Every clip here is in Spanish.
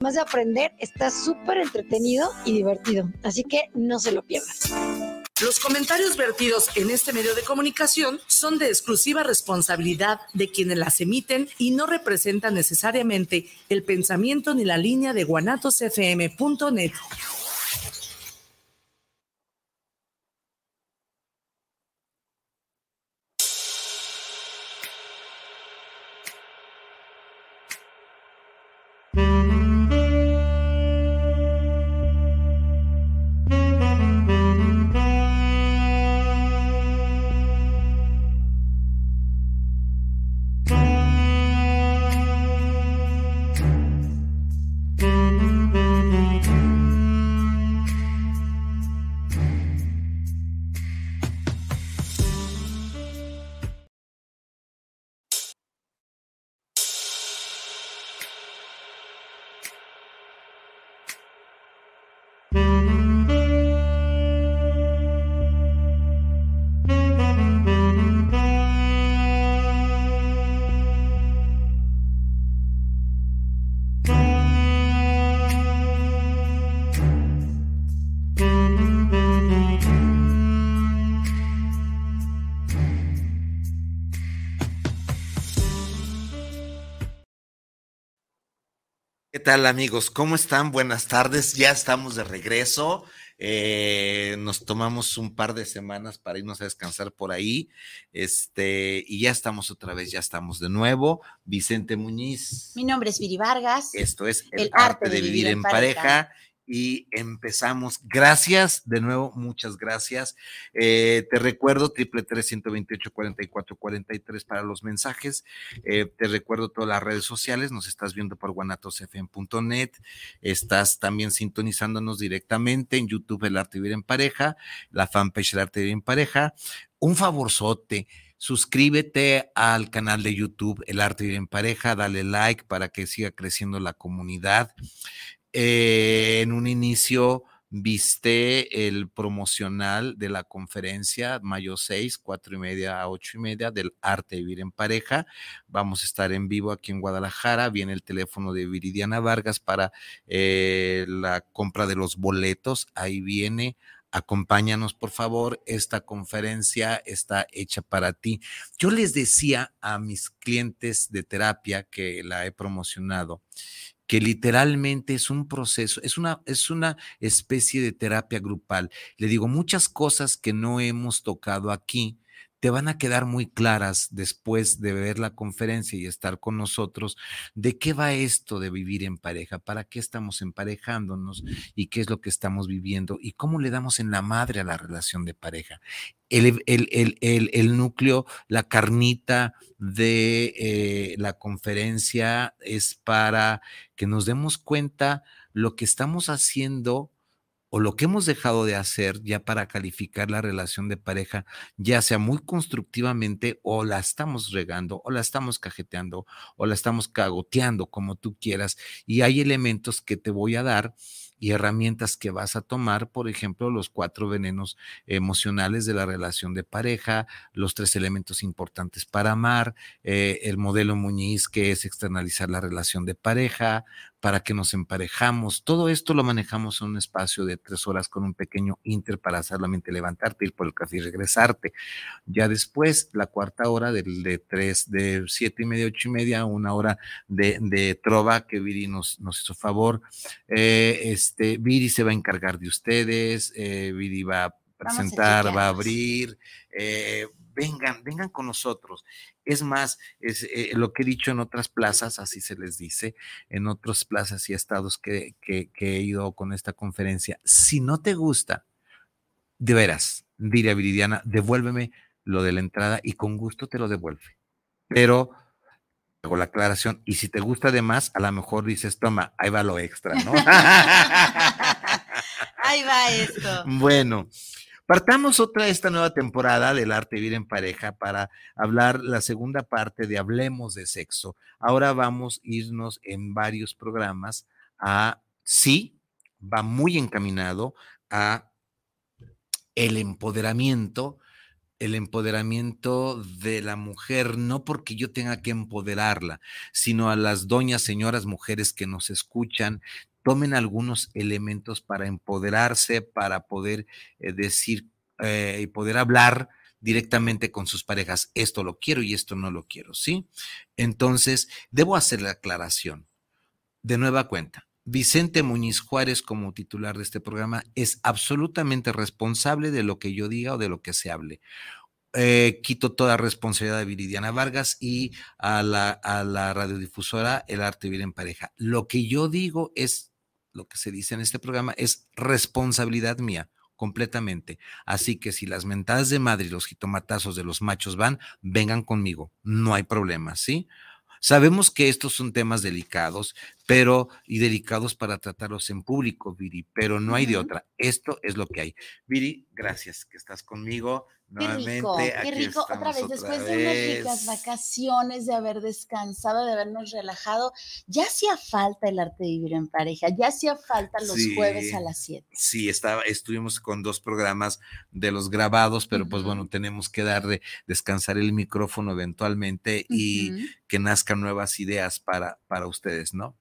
Además de aprender, está súper entretenido y divertido, así que no se lo pierdan. Los comentarios vertidos en este medio de comunicación son de exclusiva responsabilidad de quienes las emiten y no representan necesariamente el pensamiento ni la línea de guanatosfm.net. ¿Qué tal amigos? ¿Cómo están? Buenas tardes. Ya estamos de regreso. Eh, nos tomamos un par de semanas para irnos a descansar por ahí. Este, y ya estamos otra vez, ya estamos de nuevo. Vicente Muñiz. Mi nombre es Viri Vargas. Esto es El, arte, de, vivir, en pareja y empezamos. Gracias, de nuevo, muchas gracias. Eh, te recuerdo, triple tres ciento veintiocho cuarenta y cuatro cuarenta y tres para los mensajes. Eh, te recuerdo todas las redes sociales, nos estás viendo por guanatosfm.net, estás también sintonizándonos directamente en YouTube El Arte Vivir en Pareja, la fanpage El Arte Vivir en Pareja. Un favorzote suscríbete al canal de YouTube El Arte de Vivir en Pareja, dale like para que siga creciendo la comunidad. Eh, en un inicio viste el promocional de la conferencia mayo 6, 4 y media a 8 y media del arte de vivir en pareja. Vamos a estar en vivo aquí en Guadalajara. Viene el teléfono de Viridiana Vargas para eh, la compra de los boletos. Ahí viene. Acompáñanos, por favor. Esta conferencia está hecha para ti. Yo les decía a mis clientes de terapia que la he promocionado que literalmente es un proceso, es una, es una especie de terapia grupal. Le digo, muchas cosas que no hemos tocado aquí te van a quedar muy claras después de ver la conferencia y estar con nosotros de qué va esto de vivir en pareja, para qué estamos emparejándonos y qué es lo que estamos viviendo y cómo le damos en la madre a la relación de pareja. El, el, núcleo, la carnita de eh, la conferencia es para que nos demos cuenta lo que estamos haciendo o lo que hemos dejado de hacer ya para calificar la relación de pareja, ya sea muy constructivamente o la estamos regando o la estamos cajeteando o la estamos cagoteando, como tú quieras. Y hay elementos que te voy a dar y herramientas que vas a tomar, por ejemplo, los cuatro venenos emocionales de la relación de pareja, los tres elementos importantes para amar, eh, el modelo Muñiz que es externalizar la relación de pareja, para que nos emparejamos. Todo esto lo manejamos en un espacio de tres horas con un pequeño inter para solamente levantarte, ir por el café y regresarte. Ya después, la cuarta hora de, de tres, de siete y media, ocho y media, una hora de, de trova que Viri nos, nos hizo favor. Eh, este, Viri se va a encargar de ustedes, eh, Viri va a presentar, va a abrir. Eh, vengan, vengan con nosotros. Es más, es eh, lo que he dicho en otras plazas, así se les dice, en otras plazas y estados que, que, he ido con esta conferencia. Si no te gusta, de veras, diré a Viridiana, devuélveme lo de la entrada y con gusto te lo devuelve. Pero hago la aclaración, y si te gusta además, a lo mejor dices, toma, ahí va lo extra, ¿no? ahí va esto. Bueno, Partamos otra esta nueva temporada del arte vivir en pareja para hablar la segunda parte de Hablemos de sexo. Ahora vamos a irnos en varios programas a, sí, va muy encaminado a el empoderamiento el empoderamiento de la mujer, no porque yo tenga que empoderarla, sino a las doñas, señoras, mujeres que nos escuchan, tomen algunos elementos para empoderarse, para poder eh, decir eh, y poder hablar directamente con sus parejas, esto lo quiero y esto no lo quiero, ¿sí? Entonces, debo hacer la aclaración. De nueva cuenta, Vicente Muñiz Juárez, como titular de este programa, es absolutamente responsable de lo que yo diga o de lo que se hable. Eh, quito toda responsabilidad de Viridiana Vargas y a la, a la radiodifusora El Arte Vivir en Pareja. Lo que yo digo es, lo que se dice en este programa, es responsabilidad mía completamente. Así que si las mentadas de madre y los jitomatazos de los machos van, vengan conmigo, no hay problema, ¿sí? Sabemos que estos son temas delicados, pero y delicados para tratarlos en público, Viri, pero no hay de otra. Esto es lo que hay. Viri, gracias que estás conmigo. Qué rico, qué rico. Otra vez, después de unas ricas vacaciones, de haber descansado, de habernos relajado, ya hacía falta el arte de vivir en pareja, ya hacía falta los jueves a las 7. Sí, estaba, estuvimos con dos programas de los grabados, pero pues bueno, tenemos que darle, descansar el micrófono eventualmente y que nazcan nuevas ideas para, para ustedes, ¿no?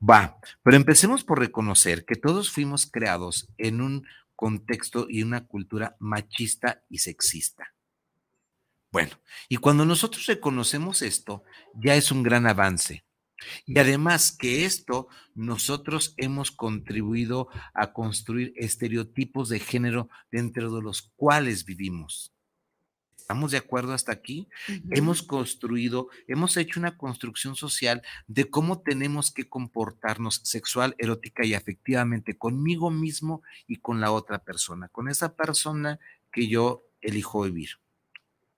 Va, pero empecemos por reconocer que todos fuimos creados en un contexto y una cultura machista y sexista. Bueno, y cuando nosotros reconocemos esto, ya es un gran avance. Y además que esto nosotros hemos contribuido a construir estereotipos de género dentro de los cuales vivimos. ¿Estamos de acuerdo hasta aquí? Hemos construido, hemos hecho una construcción social de cómo tenemos que comportarnos sexual, erótica y afectivamente conmigo mismo y con la otra persona, con esa persona que yo elijo vivir.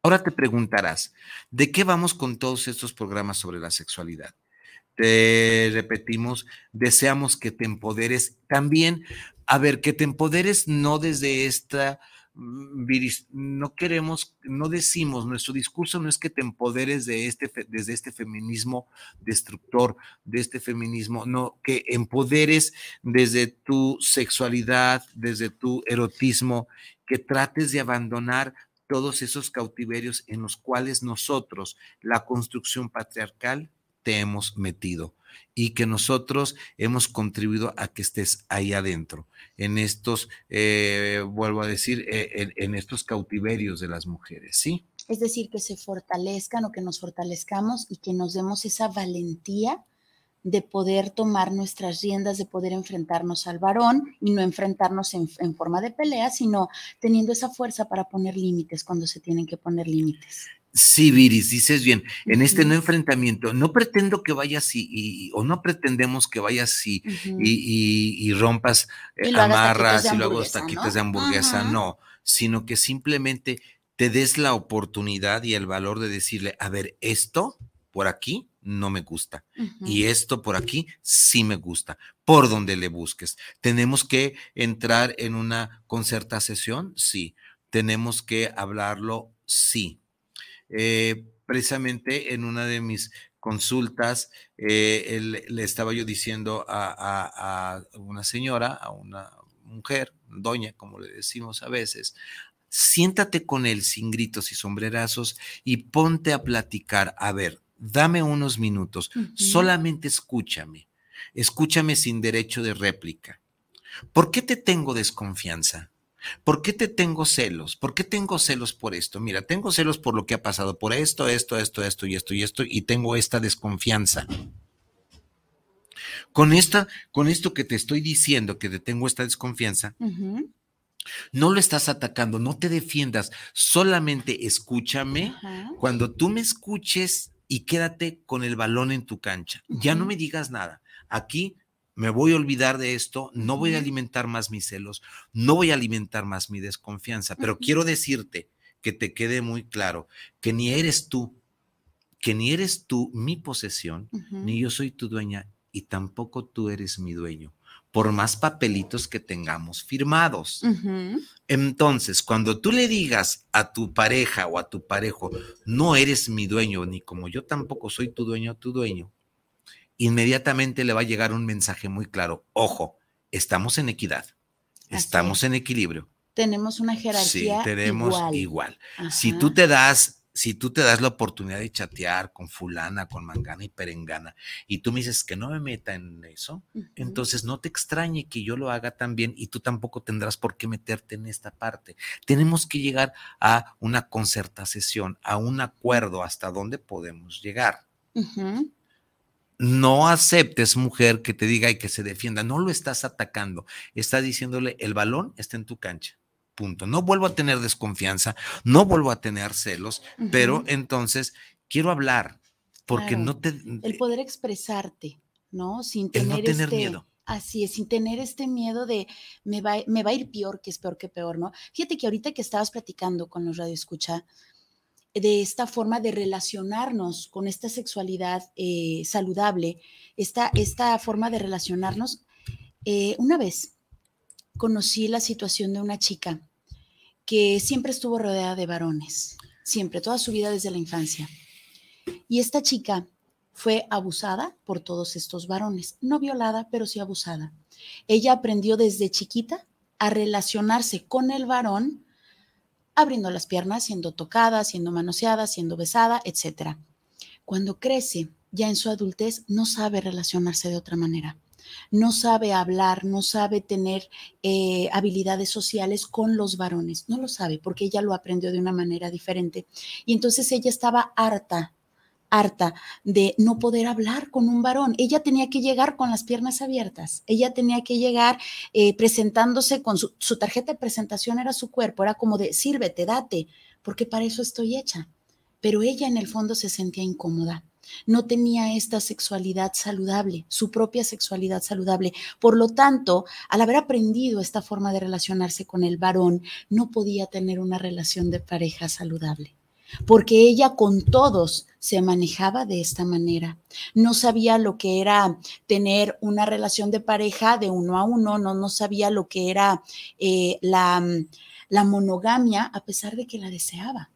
Ahora te preguntarás, ¿de qué vamos con todos estos programas sobre la sexualidad? Te repetimos, deseamos que te empoderes también, a ver, que te empoderes no desde esta Mm, no queremos, no decimos, nuestro discurso no es que te empoderes de este, desde este feminismo destructor, de este feminismo, no, que empoderes desde tu sexualidad, desde tu erotismo, que trates de abandonar todos esos cautiverios en los cuales nosotros, la construcción patriarcal, te hemos metido y que nosotros hemos contribuido a que estés ahí adentro, en estos, eh, vuelvo a decir, eh, en, estos cautiverios de las mujeres, ¿sí? Es decir, que se fortalezcan o que nos fortalezcamos y que nos demos esa valentía de poder tomar nuestras riendas, de poder enfrentarnos al varón y no enfrentarnos en, en, forma de pelea, sino teniendo esa fuerza para poner límites cuando se tienen que poner límites. Sí, Viris, dices bien, en este no enfrentamiento, no pretendo que vayas y, o no pretendemos que vayas y, y, rompas, eh, amarras y luego taquitos de hamburguesa, no, sino que simplemente te des la oportunidad y el valor de decirle, a ver, esto por aquí no me gusta y esto por aquí sí me gusta, por donde le busques. Tenemos que entrar en una concerta sesión, sí. Tenemos que hablarlo, sí eh, precisamente en una de mis consultas, eh, le estaba yo diciendo a, una señora, a una mujer, doña, como le decimos a veces, siéntate con él sin gritos y sombrerazos y ponte a platicar. A ver, dame unos minutos, solamente escúchame, escúchame sin derecho de réplica. ¿Por qué te tengo desconfianza? ¿Por qué te tengo celos? ¿Por qué tengo celos por esto? Mira, tengo celos por lo que ha pasado, por esto, esto, esto, esto y esto y esto, y tengo esta desconfianza. Con esta, con esto que te estoy diciendo, que te tengo esta desconfianza, no lo estás atacando, no te defiendas, solamente escúchame. Cuando tú me escuches y quédate con el balón en tu cancha, ya no me digas nada. Aquí me voy a olvidar de esto, no voy a alimentar más mis celos, no voy a alimentar más mi desconfianza, pero quiero decirte que te quede muy claro que ni eres tú, que ni eres tú mi posesión, ni yo soy tu dueña y tampoco tú eres mi dueño, por más papelitos que tengamos firmados. Entonces, cuando tú le digas a tu pareja o a tu parejo, no eres mi dueño, ni como yo tampoco soy tu dueño tu dueño, inmediatamente le va a llegar un mensaje muy claro. Ojo, estamos en equidad, estamos en equilibrio. Tenemos una jerarquía. Sí, tenemos igual. Si tú te das si tú te das la oportunidad de chatear con fulana, con mangana y perengana, y tú me dices que no me meta en eso, entonces no te extrañe que yo lo haga también y tú tampoco tendrás por qué meterte en esta parte. Tenemos que llegar a una concertación, a un acuerdo hasta dónde podemos llegar. No aceptes, mujer, que te diga y que se defienda. No lo estás atacando. Está diciéndole, el balón está en tu cancha punto. No vuelvo a tener desconfianza, no vuelvo a tener celos, pero entonces quiero hablar, porque no te... El poder expresarte, ¿no? Sin tener, no tener este, miedo. Así es, sin tener este miedo de me va, me va a ir peor, que es peor que peor, ¿no? Fíjate que ahorita que estabas platicando con los radioescucha, de esta forma de relacionarnos con esta sexualidad eh, saludable, esta, esta forma de relacionarnos, eh, una vez conocí la situación de una chica que siempre estuvo rodeada de varones, siempre, toda su vida desde la infancia. Y esta chica fue abusada por todos estos varones, no violada, pero sí abusada. Ella aprendió desde chiquita a relacionarse con el varón, abriendo las piernas, siendo tocada, siendo manoseada, siendo besada, etc. Cuando crece, ya en su adultez, no sabe relacionarse de otra manera no sabe hablar, no sabe tener eh, habilidades sociales con los varones, no lo sabe porque ella lo aprendió de una manera diferente. Y entonces ella estaba harta harta de no poder hablar con un varón. Ella tenía que llegar con las piernas abiertas, ella tenía que llegar eh, presentándose con su, su, tarjeta de presentación, era su cuerpo, era como de sírvete, date, porque para eso estoy hecha. Pero ella en el fondo se sentía incómoda no tenía esta sexualidad saludable, su propia sexualidad saludable. Por lo tanto, al haber aprendido esta forma de relacionarse con el varón, no podía tener una relación de pareja saludable porque ella con todos se manejaba de esta manera. No sabía lo que era tener una relación de pareja de uno a uno, no, no sabía lo que era eh, la, la monogamia a pesar de que la deseaba,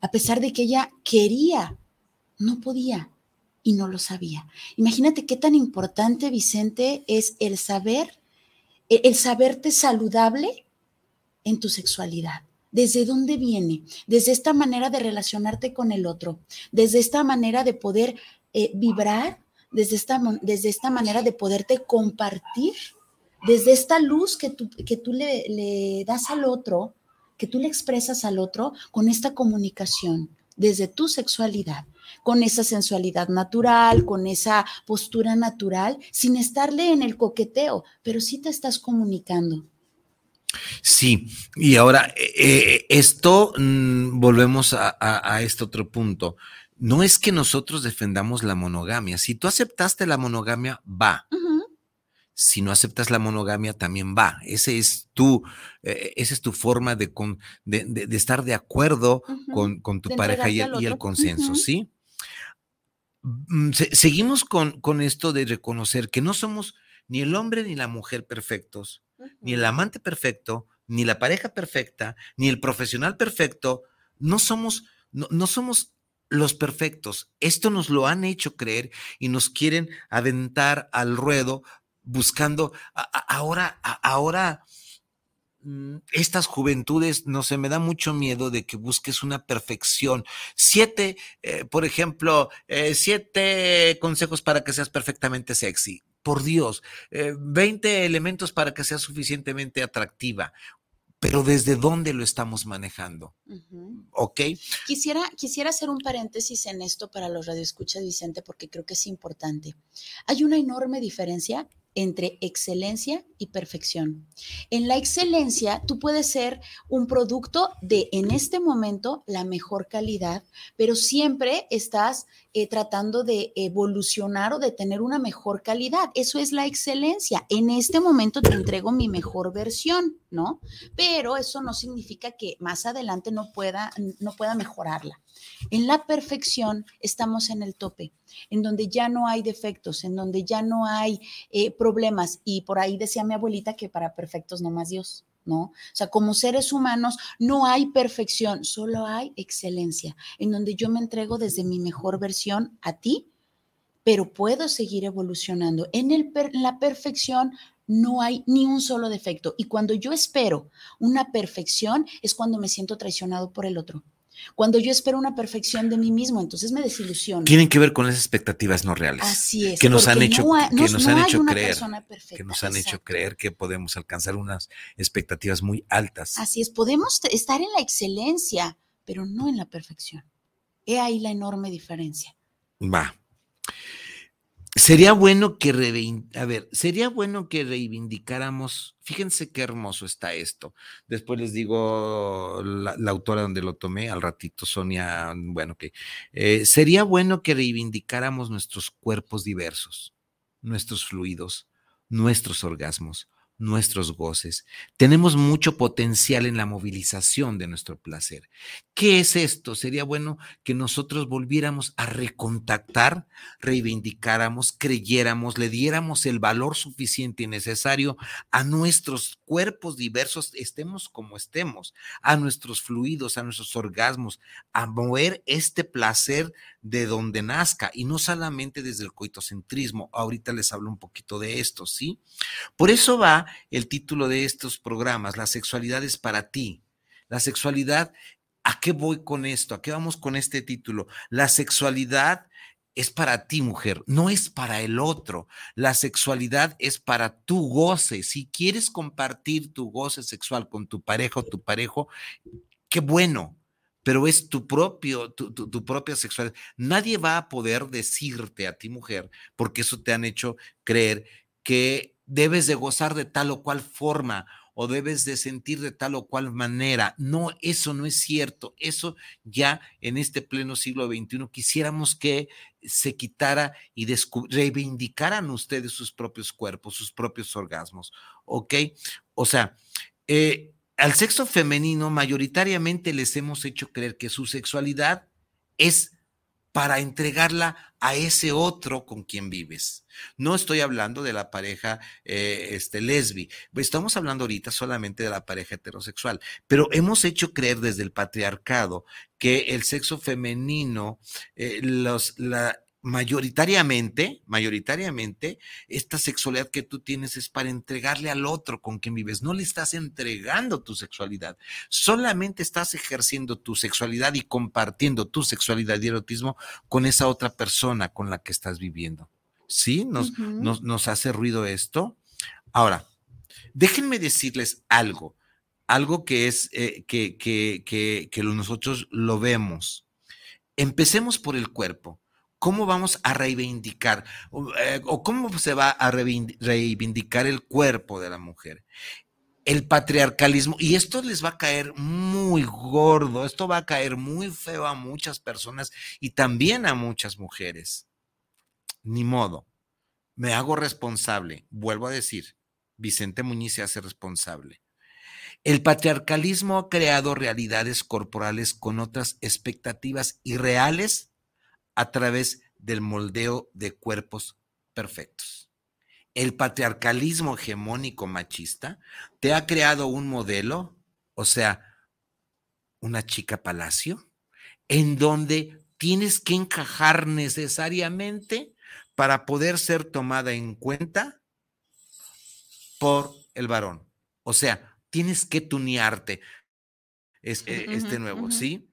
a pesar de que ella quería no podía y no lo sabía. Imagínate qué tan importante, Vicente, es el saber, el saberte saludable en tu sexualidad. ¿Desde dónde viene? Desde esta manera de relacionarte con el otro, desde esta manera de poder eh, vibrar, desde esta, desde esta manera de poderte compartir, desde esta luz que tú, que tú le, le das al otro, que tú le expresas al otro con esta comunicación, desde tu sexualidad con esa sensualidad natural, con esa postura natural, sin estarle en el coqueteo, pero sí te estás comunicando. Sí, y ahora eh, eh, esto, mm, volvemos a, este otro punto. No es que nosotros defendamos la monogamia. Si tú aceptaste la monogamia, va. Si no aceptas la monogamia, también va. Ese es tu, eh, esa es tu forma de, de, estar de acuerdo con, tu pareja y el, consenso, ¿sí? Mm, seguimos con, con, esto de reconocer que no somos ni el hombre ni la mujer perfectos, ni el amante perfecto, ni la pareja perfecta, ni el profesional perfecto. No somos, no, somos los perfectos. Esto nos lo han hecho creer y nos quieren aventar al ruedo buscando ahora, ahora Mm, estas juventudes, no sé, me da mucho miedo de que busques una perfección. Siete, eh, por ejemplo, eh, siete consejos para que seas perfectamente sexy. Por Dios, eh, veinte elementos para que seas suficientemente atractiva. Pero ¿desde dónde lo estamos manejando? ¿Ok? Quisiera, quisiera hacer un paréntesis en esto para los radioescuchas, Vicente, porque creo que es importante. Hay una enorme diferencia entre excelencia y perfección. En la excelencia, tú puedes ser un producto de, en este momento, la mejor calidad, pero siempre estás eh, tratando de evolucionar o de tener una mejor calidad. Eso es la excelencia. En este momento te entrego mi mejor versión, ¿no? Pero eso no significa que más adelante no pueda, no pueda mejorarla. En la perfección estamos en el tope, en donde ya no hay defectos, en donde ya no hay eh, problemas. Y por ahí decía mi abuelita que para perfectos no más Dios. ¿no? O sea, como seres humanos no hay perfección, solo hay excelencia, en donde yo me entrego desde mi mejor versión a ti, pero puedo seguir evolucionando. En, el, la perfección no hay ni un solo defecto. Y cuando yo espero una perfección es cuando me siento traicionado por el otro. Cuando yo espero una perfección de mí mismo, entonces me desilusiono. Tienen que ver con las expectativas no reales. Así es. Que nos han hecho, que nos han hecho creer. que nos han hecho creer que podemos alcanzar unas expectativas muy altas. Así es, podemos estar en la excelencia, pero no en la perfección. He ahí la enorme diferencia. Va. Sería bueno que a ver, sería bueno que reivindicáramos, fíjense qué hermoso está esto. Después les digo la, autora donde lo tomé, al ratito Sonia, bueno, que eh, sería bueno que reivindicáramos nuestros cuerpos diversos, nuestros fluidos, nuestros orgasmos, nuestros goces. Tenemos mucho potencial en la movilización de nuestro placer. ¿Qué es esto? Sería bueno que nosotros volviéramos a recontactar, reivindicáramos, creyéramos, le diéramos el valor suficiente y necesario a nuestros cuerpos diversos, estemos como estemos, a nuestros fluidos, a nuestros orgasmos, a mover este placer de donde nazca y no solamente desde el coitocentrismo. Ahorita les hablo un poquito de esto, ¿sí? Por eso va el título de estos programas, La sexualidad es para ti. La sexualidad, ¿a qué voy con esto? ¿A qué vamos con este título? La sexualidad es para ti, mujer, no es para el otro. La sexualidad es para tu goce. Si quieres compartir tu goce sexual con tu pareja o tu parejo, qué bueno, pero es tu propio, tu, tu, propia sexualidad. Nadie va a poder decirte a ti, mujer, porque eso te han hecho creer que debes de gozar de tal o cual forma o debes de sentir de tal o cual manera. No, eso no es cierto. Eso ya en este pleno siglo XXI quisiéramos que se quitara y reivindicaran ustedes sus propios cuerpos, sus propios orgasmos. ¿Ok? O sea, eh, al sexo femenino mayoritariamente les hemos hecho creer que su sexualidad es para entregarla a ese otro con quien vives. No estoy hablando de la pareja eh, este, lesbi, estamos hablando ahorita solamente de la pareja heterosexual, pero hemos hecho creer desde el patriarcado que el sexo femenino, eh, los, la, mayoritariamente, mayoritariamente, esta sexualidad que tú tienes es para entregarle al otro con quien vives. No le estás entregando tu sexualidad, solamente estás ejerciendo tu sexualidad y compartiendo tu sexualidad y erotismo con esa otra persona con la que estás viviendo. ¿Sí? Nos, nos, hace ruido esto. Ahora, déjenme decirles algo, algo que es eh, que, que, que, que nosotros lo vemos. Empecemos por el cuerpo ¿Cómo vamos a reivindicar eh, o, cómo se va a reivindicar el cuerpo de la mujer? El patriarcalismo, y esto les va a caer muy gordo, esto va a caer muy feo a muchas personas y también a muchas mujeres. Ni modo, me hago responsable, vuelvo a decir, Vicente Muñiz se hace responsable. El patriarcalismo ha creado realidades corporales con otras expectativas irreales a través del moldeo de cuerpos perfectos. El patriarcalismo hegemónico machista te ha creado un modelo, o sea, una chica palacio, en donde tienes que encajar necesariamente para poder ser tomada en cuenta por el varón. O sea, tienes que tunearte este, este nuevo, ¿sí?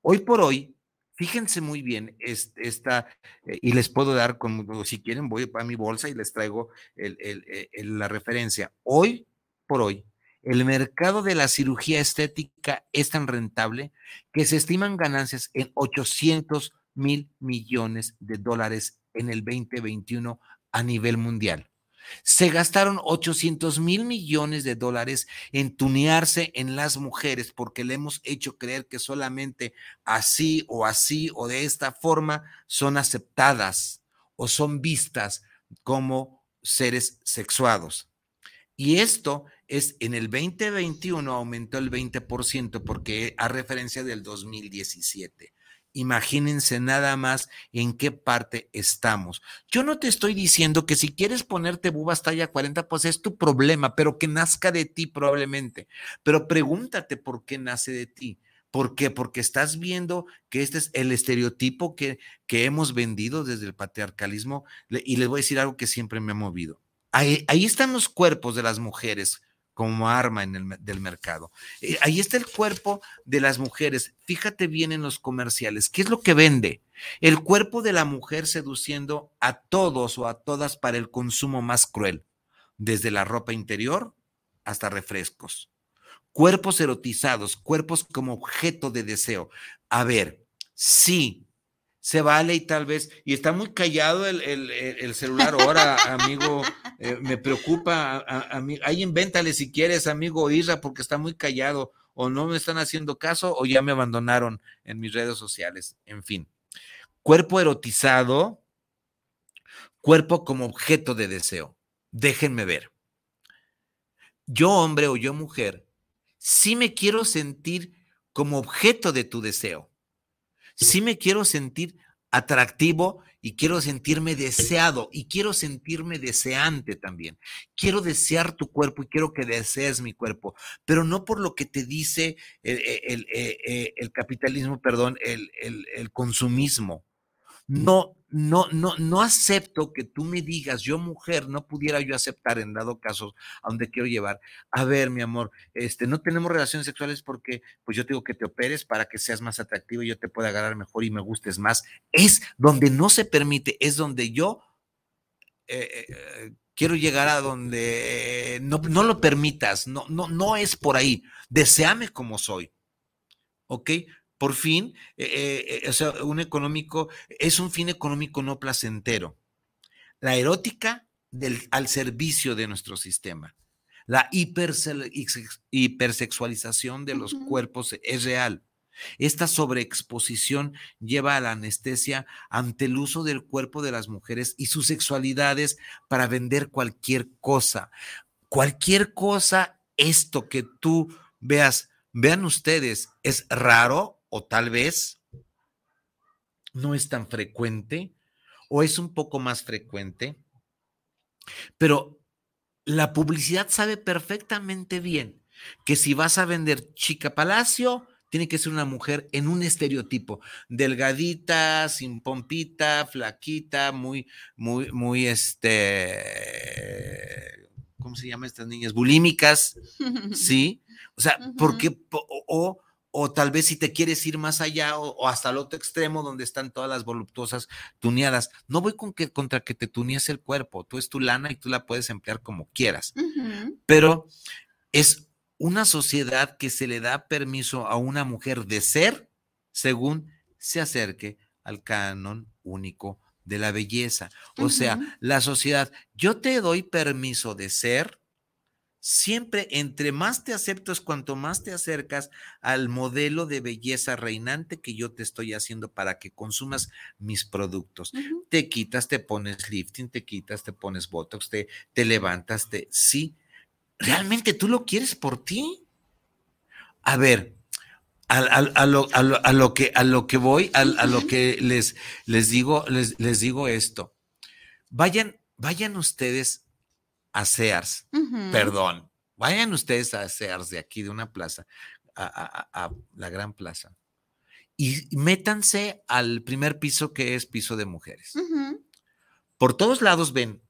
Hoy por hoy, Fíjense muy bien esta, eh, y les puedo dar, con, si quieren, voy a mi bolsa y les traigo eh, la referencia. Hoy por hoy, el mercado de la cirugía estética es tan rentable que se estiman ganancias en 800 mil millones de dólares en el 2021 a nivel mundial. Se gastaron 800 mil millones de dólares en tunearse en las mujeres porque le hemos hecho creer que solamente así o así o de esta forma son aceptadas o son vistas como seres sexuados. Y esto es en el 2021 aumentó el 20% porque a referencia del 2017. Imagínense nada más en qué parte estamos. Yo no te estoy diciendo que si quieres ponerte bubas talla 40, pues es tu problema, pero que nazca de ti probablemente. Pero pregúntate por qué nace de ti. ¿Por qué? Porque estás viendo que este es el estereotipo que, que hemos vendido desde el patriarcalismo. Y les voy a decir algo que siempre me ha movido. Ahí, ahí están los cuerpos de las mujeres como arma en el, del mercado. Eh, ahí está el cuerpo de las mujeres. Fíjate bien en los comerciales. ¿Qué es lo que vende? El cuerpo de la mujer seduciendo a todos o a todas para el consumo más cruel, desde la ropa interior hasta refrescos. Cuerpos erotizados, cuerpos como objeto de deseo. A ver, sí, se vale y tal vez, y está muy callado el, celular ahora, amigo, eh, me preocupa, a, mí, ahí invéntale si quieres, amigo Isra, porque está muy callado, o no me están haciendo caso, o ya me abandonaron en mis redes sociales, en fin. Cuerpo erotizado, cuerpo como objeto de deseo. Déjenme ver. Yo, hombre o yo, mujer, sí me quiero sentir como objeto de tu deseo sí me quiero sentir atractivo y quiero sentirme deseado y quiero sentirme deseante también. Quiero desear tu cuerpo y quiero que desees mi cuerpo, pero no por lo que te dice el, el, capitalismo, perdón, el, consumismo. No, no, no, no acepto que tú me digas, yo mujer, no pudiera yo aceptar en dado caso a donde quiero llevar. A ver, mi amor, este, no tenemos relaciones sexuales porque, pues yo tengo que te operes para que seas más atractivo y yo te pueda agarrar mejor y me gustes más. Es donde no se permite, es donde yo eh, eh, quiero llegar a donde no, no lo permitas, no, no, no es por ahí. Deseame como soy. ¿Ok? Por fin, eh, eh, o sea, un económico, es un fin económico no placentero. La erótica del, al servicio de nuestro sistema. La hipersexualización de los cuerpos es real. Esta sobreexposición lleva a la anestesia ante el uso del cuerpo de las mujeres y sus sexualidades para vender cualquier cosa. Cualquier cosa, esto que tú veas, vean ustedes, es raro o tal vez no es tan frecuente o es un poco más frecuente, pero la publicidad sabe perfectamente bien que si vas a vender chica palacio, tiene que ser una mujer en un estereotipo, delgadita, sin pompita, flaquita, muy, muy, muy, este, ¿cómo se llama estas niñas? Bulímicas, ¿sí? O sea, porque, o, o tal vez si te quieres ir más allá o, hasta el otro extremo donde están todas las voluptuosas tuneadas. No voy con que, contra que te tunees el cuerpo, tú es tu lana y tú la puedes emplear como quieras, pero es una sociedad que se le da permiso a una mujer de ser según se acerque al canon único de la belleza. O sea, la sociedad, yo te doy permiso de ser Siempre, entre más te acepto es cuanto más te acercas al modelo de belleza reinante que yo te estoy haciendo para que consumas mis productos. Te quitas, te pones lifting, te quitas, te pones botox, te, te levantas, te... Sí, ¿realmente tú lo quieres por ti? A ver, a, lo, que, a lo que voy, a, lo que les, les, digo, les, les digo esto. Vayan, vayan ustedes a Sears, perdón, vayan ustedes a Sears de aquí, de una plaza, a, la gran plaza, y métanse al primer piso que es piso de mujeres. Por todos lados ven,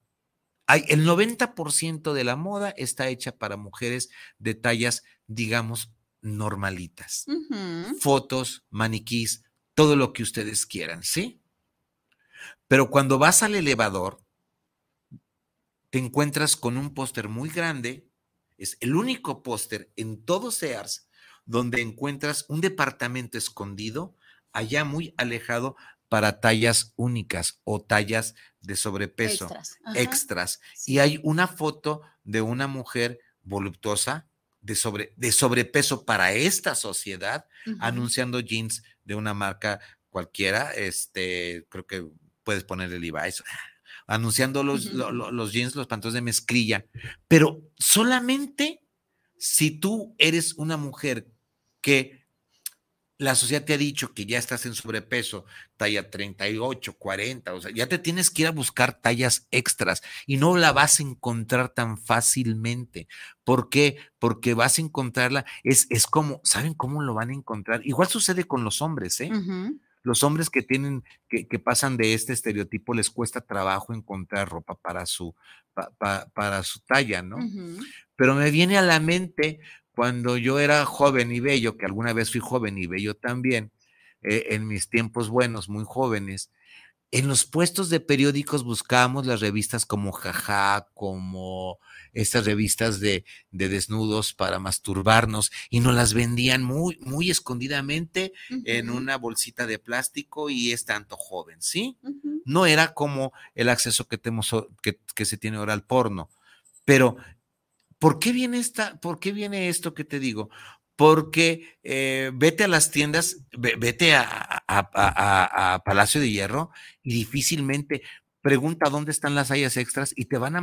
hay, el 90% de la moda está hecha para mujeres de tallas, digamos, normalitas. Fotos, maniquís, todo lo que ustedes quieran, ¿sí? Pero cuando vas al elevador, te encuentras con un póster muy grande, es el único póster en todo Sears donde encuentras un departamento escondido, allá muy alejado para tallas únicas o tallas de sobrepeso, extras. Y hay una foto de una mujer voluptuosa de, sobre, de sobrepeso para esta sociedad, anunciando jeans de una marca cualquiera, este, creo que puedes poner el Levi's, anunciando los, los, jeans, los pantalones de mezclilla, pero solamente si tú eres una mujer que la sociedad te ha dicho que ya estás en sobrepeso, talla 38, 40, o sea, ya te tienes que ir a buscar tallas extras y no la vas a encontrar tan fácilmente. ¿Por qué? Porque vas a encontrarla, es, es como, ¿saben cómo lo van a encontrar? Igual sucede con los hombres, ¿eh? Los hombres que tienen, que, pasan de este estereotipo les cuesta trabajo encontrar ropa para su, para su talla, ¿no? Pero me viene a la mente cuando yo era joven y bello, que alguna vez fui joven y bello también, eh, en mis tiempos buenos, muy jóvenes, en los puestos de periódicos buscábamos las revistas como Jaja, como estas revistas de, desnudos para masturbarnos y nos las vendían muy, muy escondidamente en una bolsita de plástico y es tanto joven, ¿sí? No era como el acceso que, tenemos, que, que se tiene ahora al porno. Pero, ¿por qué viene esta, por qué viene esto que te digo? Porque eh, vete a las tiendas, vete a, Palacio de Hierro y difícilmente pregunta dónde están las tallas extras y te van a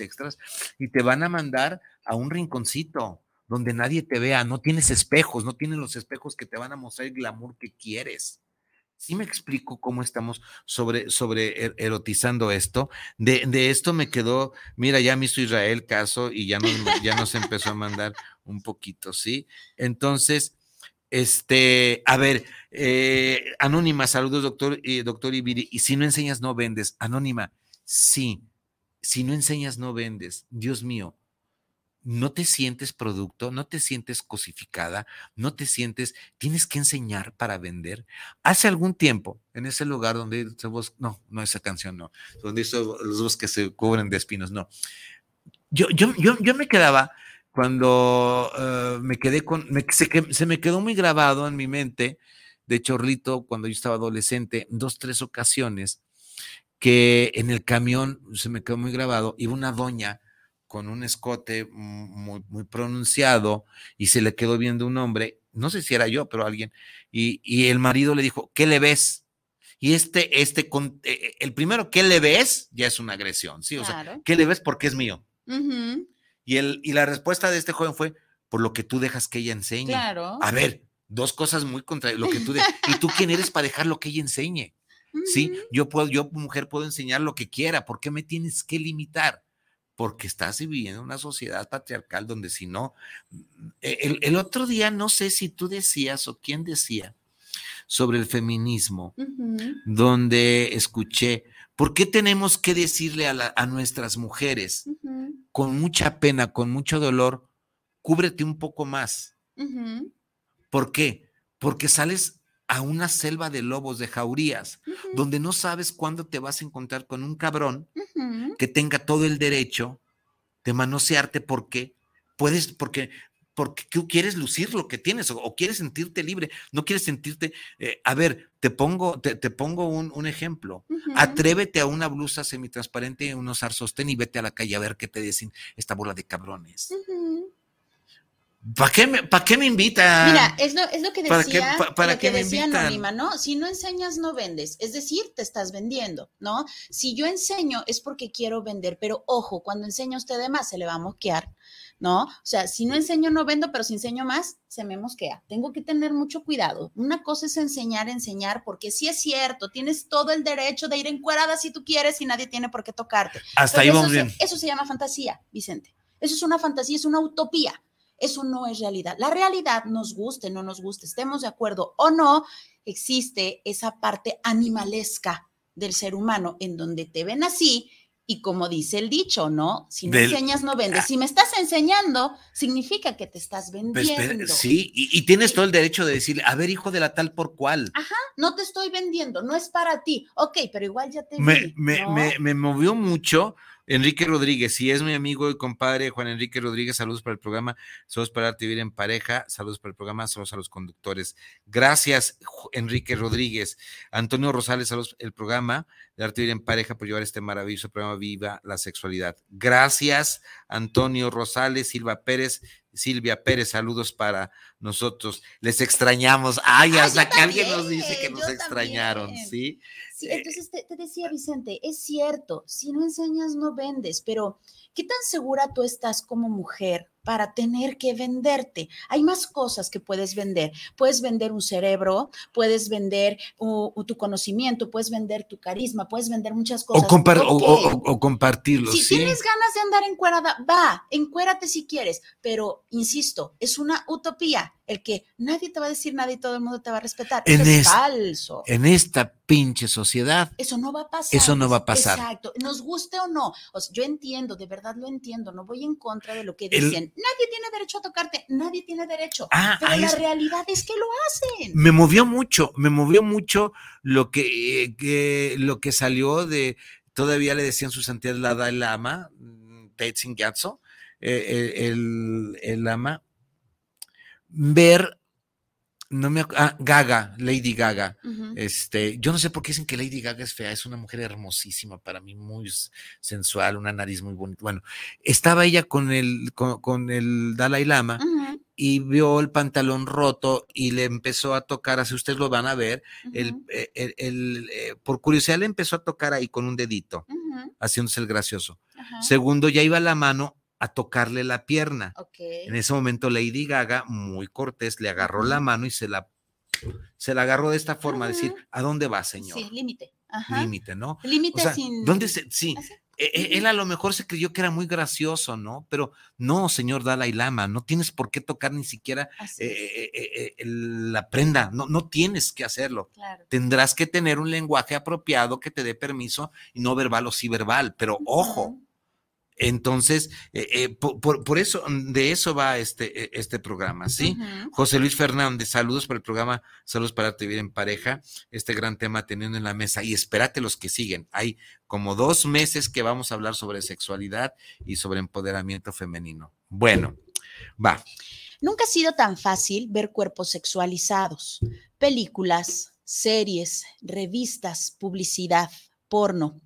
extras y te van a mandar a un rinconcito donde nadie te vea, no tienes espejos, no tienes los espejos que te van a mostrar el glamour que quieres. Sí me explico cómo estamos sobre, sobre er, erotizando esto. De, de, esto me quedó, mira, ya me hizo Israel caso y ya nos, ya nos empezó a mandar un poquito, ¿sí? Entonces, este, a ver, eh, Anónima, saludos, doctor, y doctor Ibiri. Y si no enseñas, no vendes. Anónima, sí. Si no enseñas, no vendes. Dios mío, no te sientes producto, no te sientes cosificada, no te sientes, tienes que enseñar para vender. Hace algún tiempo, en ese lugar donde no, no esa canción, no, donde los bosques se cubren de espinos, no. Yo, yo, yo, yo me quedaba cuando eh, me quedé con, se, se, me quedó muy grabado en mi mente, de Chorlito, cuando yo estaba adolescente, dos, tres ocasiones, que en el camión se me quedó muy grabado, iba una doña con un escote muy, muy, pronunciado y se le quedó viendo un hombre, no sé si era yo, pero alguien, y, y el marido le dijo, ¿qué le ves? Y este, este, con, eh, eh, el primero, ¿qué le ves? Ya es una agresión, ¿sí? O sea, ¿qué le ves? Porque es mío. y, el, y la respuesta de este joven fue, por lo que tú dejas que ella enseñe. Claro. A ver, dos cosas muy contrarias. Lo que tú ¿Y tú quién eres para dejar lo que ella enseñe? Sí, yo puedo, yo mujer puedo enseñar lo que quiera. ¿Por qué me tienes que limitar? Porque estás viviendo en una sociedad patriarcal donde si no, e, el, otro día no sé si tú decías o quién decía sobre el feminismo, donde escuché, ¿por qué tenemos que decirle a, nuestras mujeres con mucha pena, con mucho dolor, cúbrete un poco más? ¿Por qué? Porque sales a una selva de lobos, de jaurías, donde no sabes cuándo te vas a encontrar con un cabrón que tenga todo el derecho de manosearte porque puedes, porque, porque tú quieres lucir lo que tienes o, quieres sentirte libre, no quieres sentirte, eh, a ver, te pongo, te, pongo un, ejemplo, atrévete a una blusa semitransparente, unos sostén y vete a la calle a ver qué te dicen esta bola de cabrones. ¿Para qué, me, ¿Para qué me invitan? Mira, es lo, es lo que decía, ¿Para qué, decía Anónima, ¿no? Si no enseñas, no vendes. Es decir, te estás vendiendo, ¿no? Si yo enseño es porque quiero vender, pero ojo, cuando enseña usted de más, se le va a mosquear, ¿no? O sea, si no enseño, no vendo, pero si enseño más, se me mosquea. Tengo que tener mucho cuidado. Una cosa es enseñar, enseñar, porque sí es cierto, tienes todo el derecho de ir encuerada si tú quieres y nadie tiene por qué tocarte. Hasta ahí vamos bien. Eso se llama fantasía, Vicente. Eso es una fantasía, es una utopía. Eso no es realidad. La realidad, nos guste, no nos guste, estemos de acuerdo o no, existe esa parte animalesca del ser humano en donde te ven así y como dice el dicho, ¿no? Si no enseñas, no vendes. Ah. Si me estás enseñando, significa que te estás pues, vendiendo. sí, y, tienes todo el derecho de decirle, a ver, hijo de la tal por cual. Ajá, no te estoy vendiendo, no es para ti. Ok, pero igual ya te... Me, me, me, me movió mucho Enrique Rodríguez, si es mi amigo y compadre Juan Enrique Rodríguez, saludos para el programa, saludos para Arte Vivir en Pareja, saludos para el programa, saludos a los conductores. Gracias, Enrique Rodríguez. Antonio Rosales, saludos el programa Arte Vivir en Pareja por llevar este maravilloso programa Viva la Sexualidad. Gracias, Antonio Rosales, Silva Pérez, Silvia Pérez, saludos para nosotros. Les extrañamos. Ay, hasta que alguien nos dice que nos extrañaron, ¿sí? Sí, entonces te, decía Vicente, es cierto, si no enseñas no vendes, pero ¿qué tan segura tú estás como mujer para tener que venderte? Hay más cosas que puedes vender. Puedes vender un cerebro, puedes vender tu conocimiento, puedes vender tu carisma, puedes vender muchas cosas. O, compartirlo. Si tienes ganas de andar encuerada, va, encuérate si quieres, pero insisto, es una utopía el que nadie te va a decir nada y todo el mundo te va a respetar. En Eso es es- falso. En esta pinche sociedad, Eso no va a pasar. Eso no va a pasar. Exacto. Nos guste o no. O sea, yo entiendo, de verdad lo entiendo. No voy en contra de lo que El- dicen. Nadie tiene derecho a tocarte. Nadie tiene derecho. Ah, Pero la es- realidad es que lo hacen. me movió mucho, me movió mucho lo que, eh, que- lo que salió de, todavía le decían su santidad la Dalai Lama, mm, Tenzin Gyatso, eh, eh, el, el Lama, ver, no me, ah, Gaga, Lady Gaga, este, yo no sé por qué dicen que Lady Gaga es fea, es una mujer hermosísima para mí, muy sensual, una nariz muy bonita. Bueno, estaba ella con el, con, con el Dalai Lama y vio el pantalón roto y le empezó a tocar, así ustedes lo van a ver, el, eh, el- el, eh, por curiosidad le empezó a tocar ahí con un dedito, haciéndose el gracioso. Segundo, ya iba la mano a tocarle la pierna. En ese momento Lady Gaga, muy cortés, le agarró la mano y se la, se la agarró de esta forma, decir. ¿a dónde va, señor? Sí, límite. Límite, ¿no? O Límite sea, sin. ¿dónde se, sí, Así. e- e- él a lo mejor se creyó que era muy gracioso, ¿no? Pero no, señor Dalai Lama, no tienes por qué tocar ni siquiera eh, eh, eh, la prenda, no, no tienes que hacerlo. claro. Tendrás que tener un lenguaje apropiado que te dé permiso, y no verbal o sí verbal, pero ojo. Entonces, eh, eh, por, por- por eso, de eso va este, eh, este programa, ¿sí? José Luis Fernández, saludos para el programa Saludos para y Vivir en Pareja, este gran tema teniendo en la mesa y espérate los que siguen. Hay como dos meses que vamos a hablar sobre sexualidad y sobre empoderamiento femenino. Bueno, va. Nunca ha sido tan fácil ver cuerpos sexualizados. Películas, series, revistas, publicidad, porno.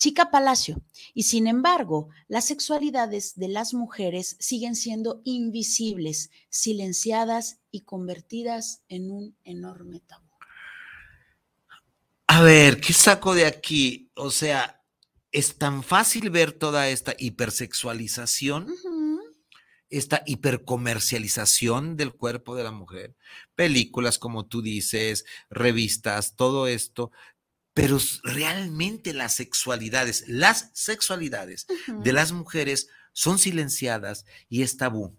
Chica Palacio. Y sin embargo, las sexualidades de las mujeres siguen siendo invisibles, silenciadas y convertidas en un enorme tabú. A ver, ¿qué saco de aquí? O sea, es tan fácil ver toda esta hipersexualización. Esta hipercomercialización del cuerpo de la mujer, películas como tú dices, revistas, todo esto, pero realmente las sexualidades, las sexualidades de las mujeres son silenciadas y es tabú,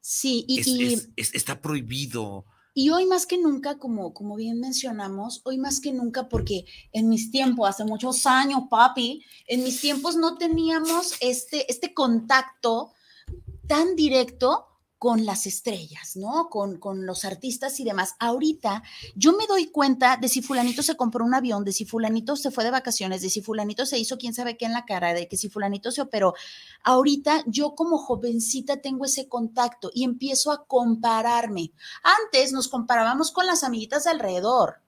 Sí, y, es- y- es- es- está prohibido. Y hoy más que nunca, como, como bien mencionamos, hoy más que nunca, porque en mis tiempos, hace muchos años, papi, en mis tiempos no teníamos este, este contacto tan directo con las estrellas, ¿no? Con, con los artistas y demás. Ahorita yo me doy cuenta de si fulanito se compró un avión, de si fulanito se fue de vacaciones, de si fulanito se hizo quién sabe qué en la cara, de que si fulanito se operó. Ahorita yo como jovencita tengo ese contacto y empiezo a compararme. Antes nos comparábamos con las amiguitas de alrededor.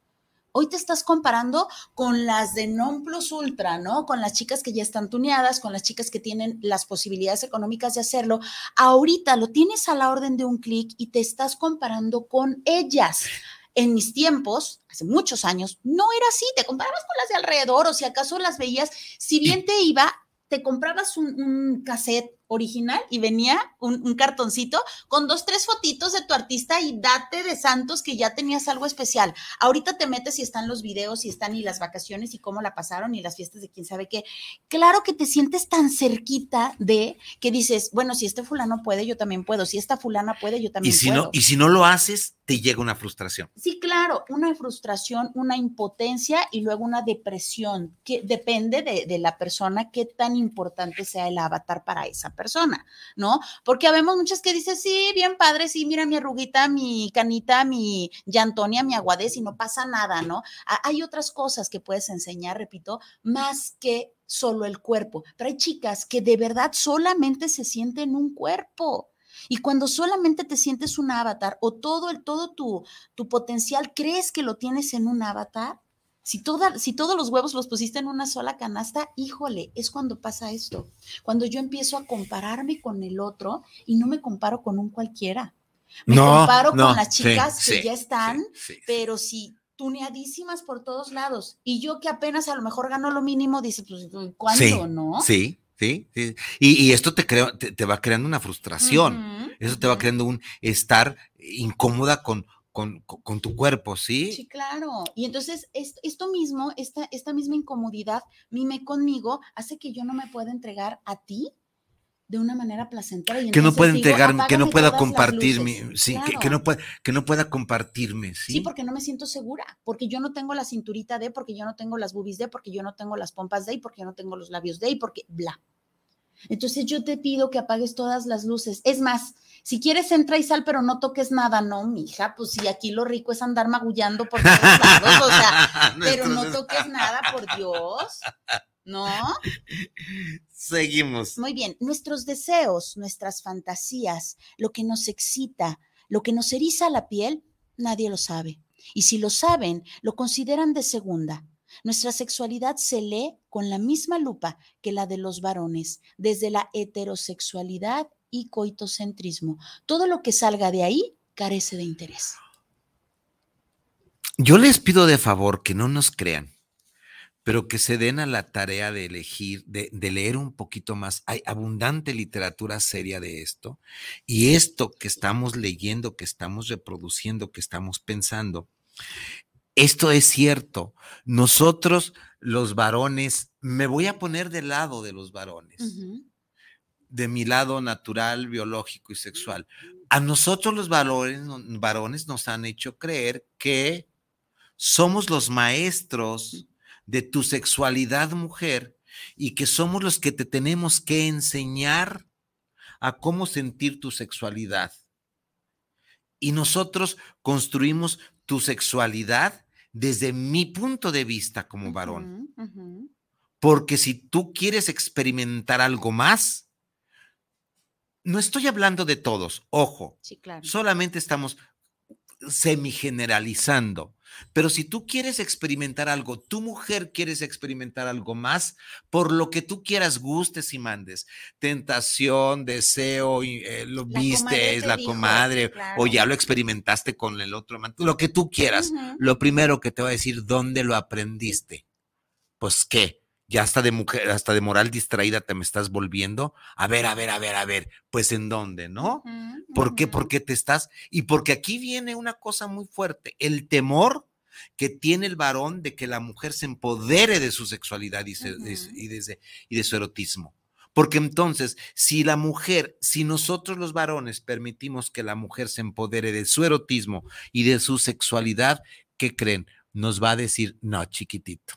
Hoy te estás comparando con las de non plus ultra, ¿no? Con las chicas que ya están tuneadas, con las chicas que tienen las posibilidades económicas de hacerlo. Ahorita lo tienes a la orden de un clic y te estás comparando con ellas. En mis tiempos, hace muchos años, no era así. Te comparabas con las de alrededor o si acaso las veías, si bien te iba, te comprabas un, un cassette original y venía un, un, cartoncito con dos, tres fotitos de tu artista y date de santos que ya tenías algo especial. Ahorita te metes y están los videos y están y las vacaciones y cómo la pasaron y las fiestas de quién sabe qué. Claro que te sientes tan cerquita de que dices, bueno, si este fulano puede, yo también puedo. Si esta fulana puede, yo también y si puedo. No, y si no lo haces, te llega una frustración. Sí, claro, una frustración, una impotencia y luego una depresión, que depende de, de la persona qué tan importante sea el avatar para esa persona, ¿no? Porque habemos muchas que dicen, sí, bien padre, sí, mira mi arruguita, mi canita, mi Antonia, mi aguadez y no pasa nada, ¿no? Hay otras cosas que puedes enseñar, repito, más que solo el cuerpo. Pero hay chicas que de verdad solamente se sienten un cuerpo. Y cuando solamente te sientes un avatar o todo, el, todo tu, tu potencial crees que lo tienes en un avatar, si, toda, si todos los huevos los pusiste en una sola canasta, híjole, es cuando pasa esto. Cuando yo empiezo a compararme con el otro y no me comparo con un cualquiera. Me no, comparo no, con las chicas sí, que sí, ya están, sí, pero sí tuneadísimas por todos lados. Y yo que apenas a lo mejor gano lo mínimo, dice, pues, ¿cuándo, no? Sí, sí, sí. Y, y esto te, creo, te, te, va creando una frustración. Uh -huh, Eso te va creando un estar incómoda con, con, con, tu cuerpo, ¿sí? Sí, claro. Y entonces esto, mismo, esta, esta misma incomodidad, mime conmigo, hace que yo no me pueda entregar a ti de una manera placentera. que no pueda entregarme, que no pueda compartirme, sí, que, no pueda, que no pueda compartirme, ¿sí? Sí, porque no me siento segura, porque yo no tengo la cinturita de, porque yo no tengo las boobies de, porque yo no tengo las pompas de, y porque yo no tengo los labios de, y porque bla. Entonces yo te pido que apagues todas las luces. Es más, si quieres entra y sal, pero no toques nada, no, mija, pues si aquí lo rico es andar magullando por todos lados, o sea, pero no toques nada, por Dios. ¿No? Seguimos. Muy bien, nuestros deseos, nuestras fantasías, lo que nos excita, lo que nos eriza la piel, nadie lo sabe. Y si lo saben, lo consideran de segunda. Nuestra sexualidad se lee con la misma lupa que la de los varones, desde la heterosexualidad y coitocentrismo. Todo lo que salga de ahí carece de interés. Yo les pido de favor que no nos crean, pero que se den a la tarea de elegir, de, leer un poquito más. Hay abundante literatura seria de esto y esto que estamos leyendo, que estamos reproduciendo, que estamos pensando, esto es cierto. Nosotros, los varones, me voy a poner del lado de los varones, de mi lado natural, biológico y sexual. A nosotros los varones, varones nos han hecho creer que somos los maestros de tu sexualidad mujer y que somos los que te tenemos que enseñar a cómo sentir tu sexualidad. Y nosotros construimos tu sexualidad desde mi punto de vista como varón. Porque si tú quieres experimentar algo más, no estoy hablando de todos, ojo, solamente estamos semi-generalizando. Pero si tú quieres experimentar algo, tu mujer quieres experimentar algo más, por lo que tú quieras, gustes y mandes, tentación, deseo, eh, lo viste, es la comadre, o ya lo experimentaste con el otro, lo que tú quieras. Lo primero que te va a decir, ¿dónde lo aprendiste? Pues qué, ya hasta de mujer, hasta de moral distraída te me estás volviendo. A ver, a ver, a ver, a ver, pues en dónde, ¿no? ¿Por qué? Porque te estás, y porque aquí viene una cosa muy fuerte, el temor que tiene el varón de que la mujer se empodere de su sexualidad y, y, y de su erotismo. Porque entonces, si la mujer, si nosotros los varones permitimos que la mujer se empodere de su erotismo y de su sexualidad, ¿qué creen? Nos va a decir, no, chiquitito.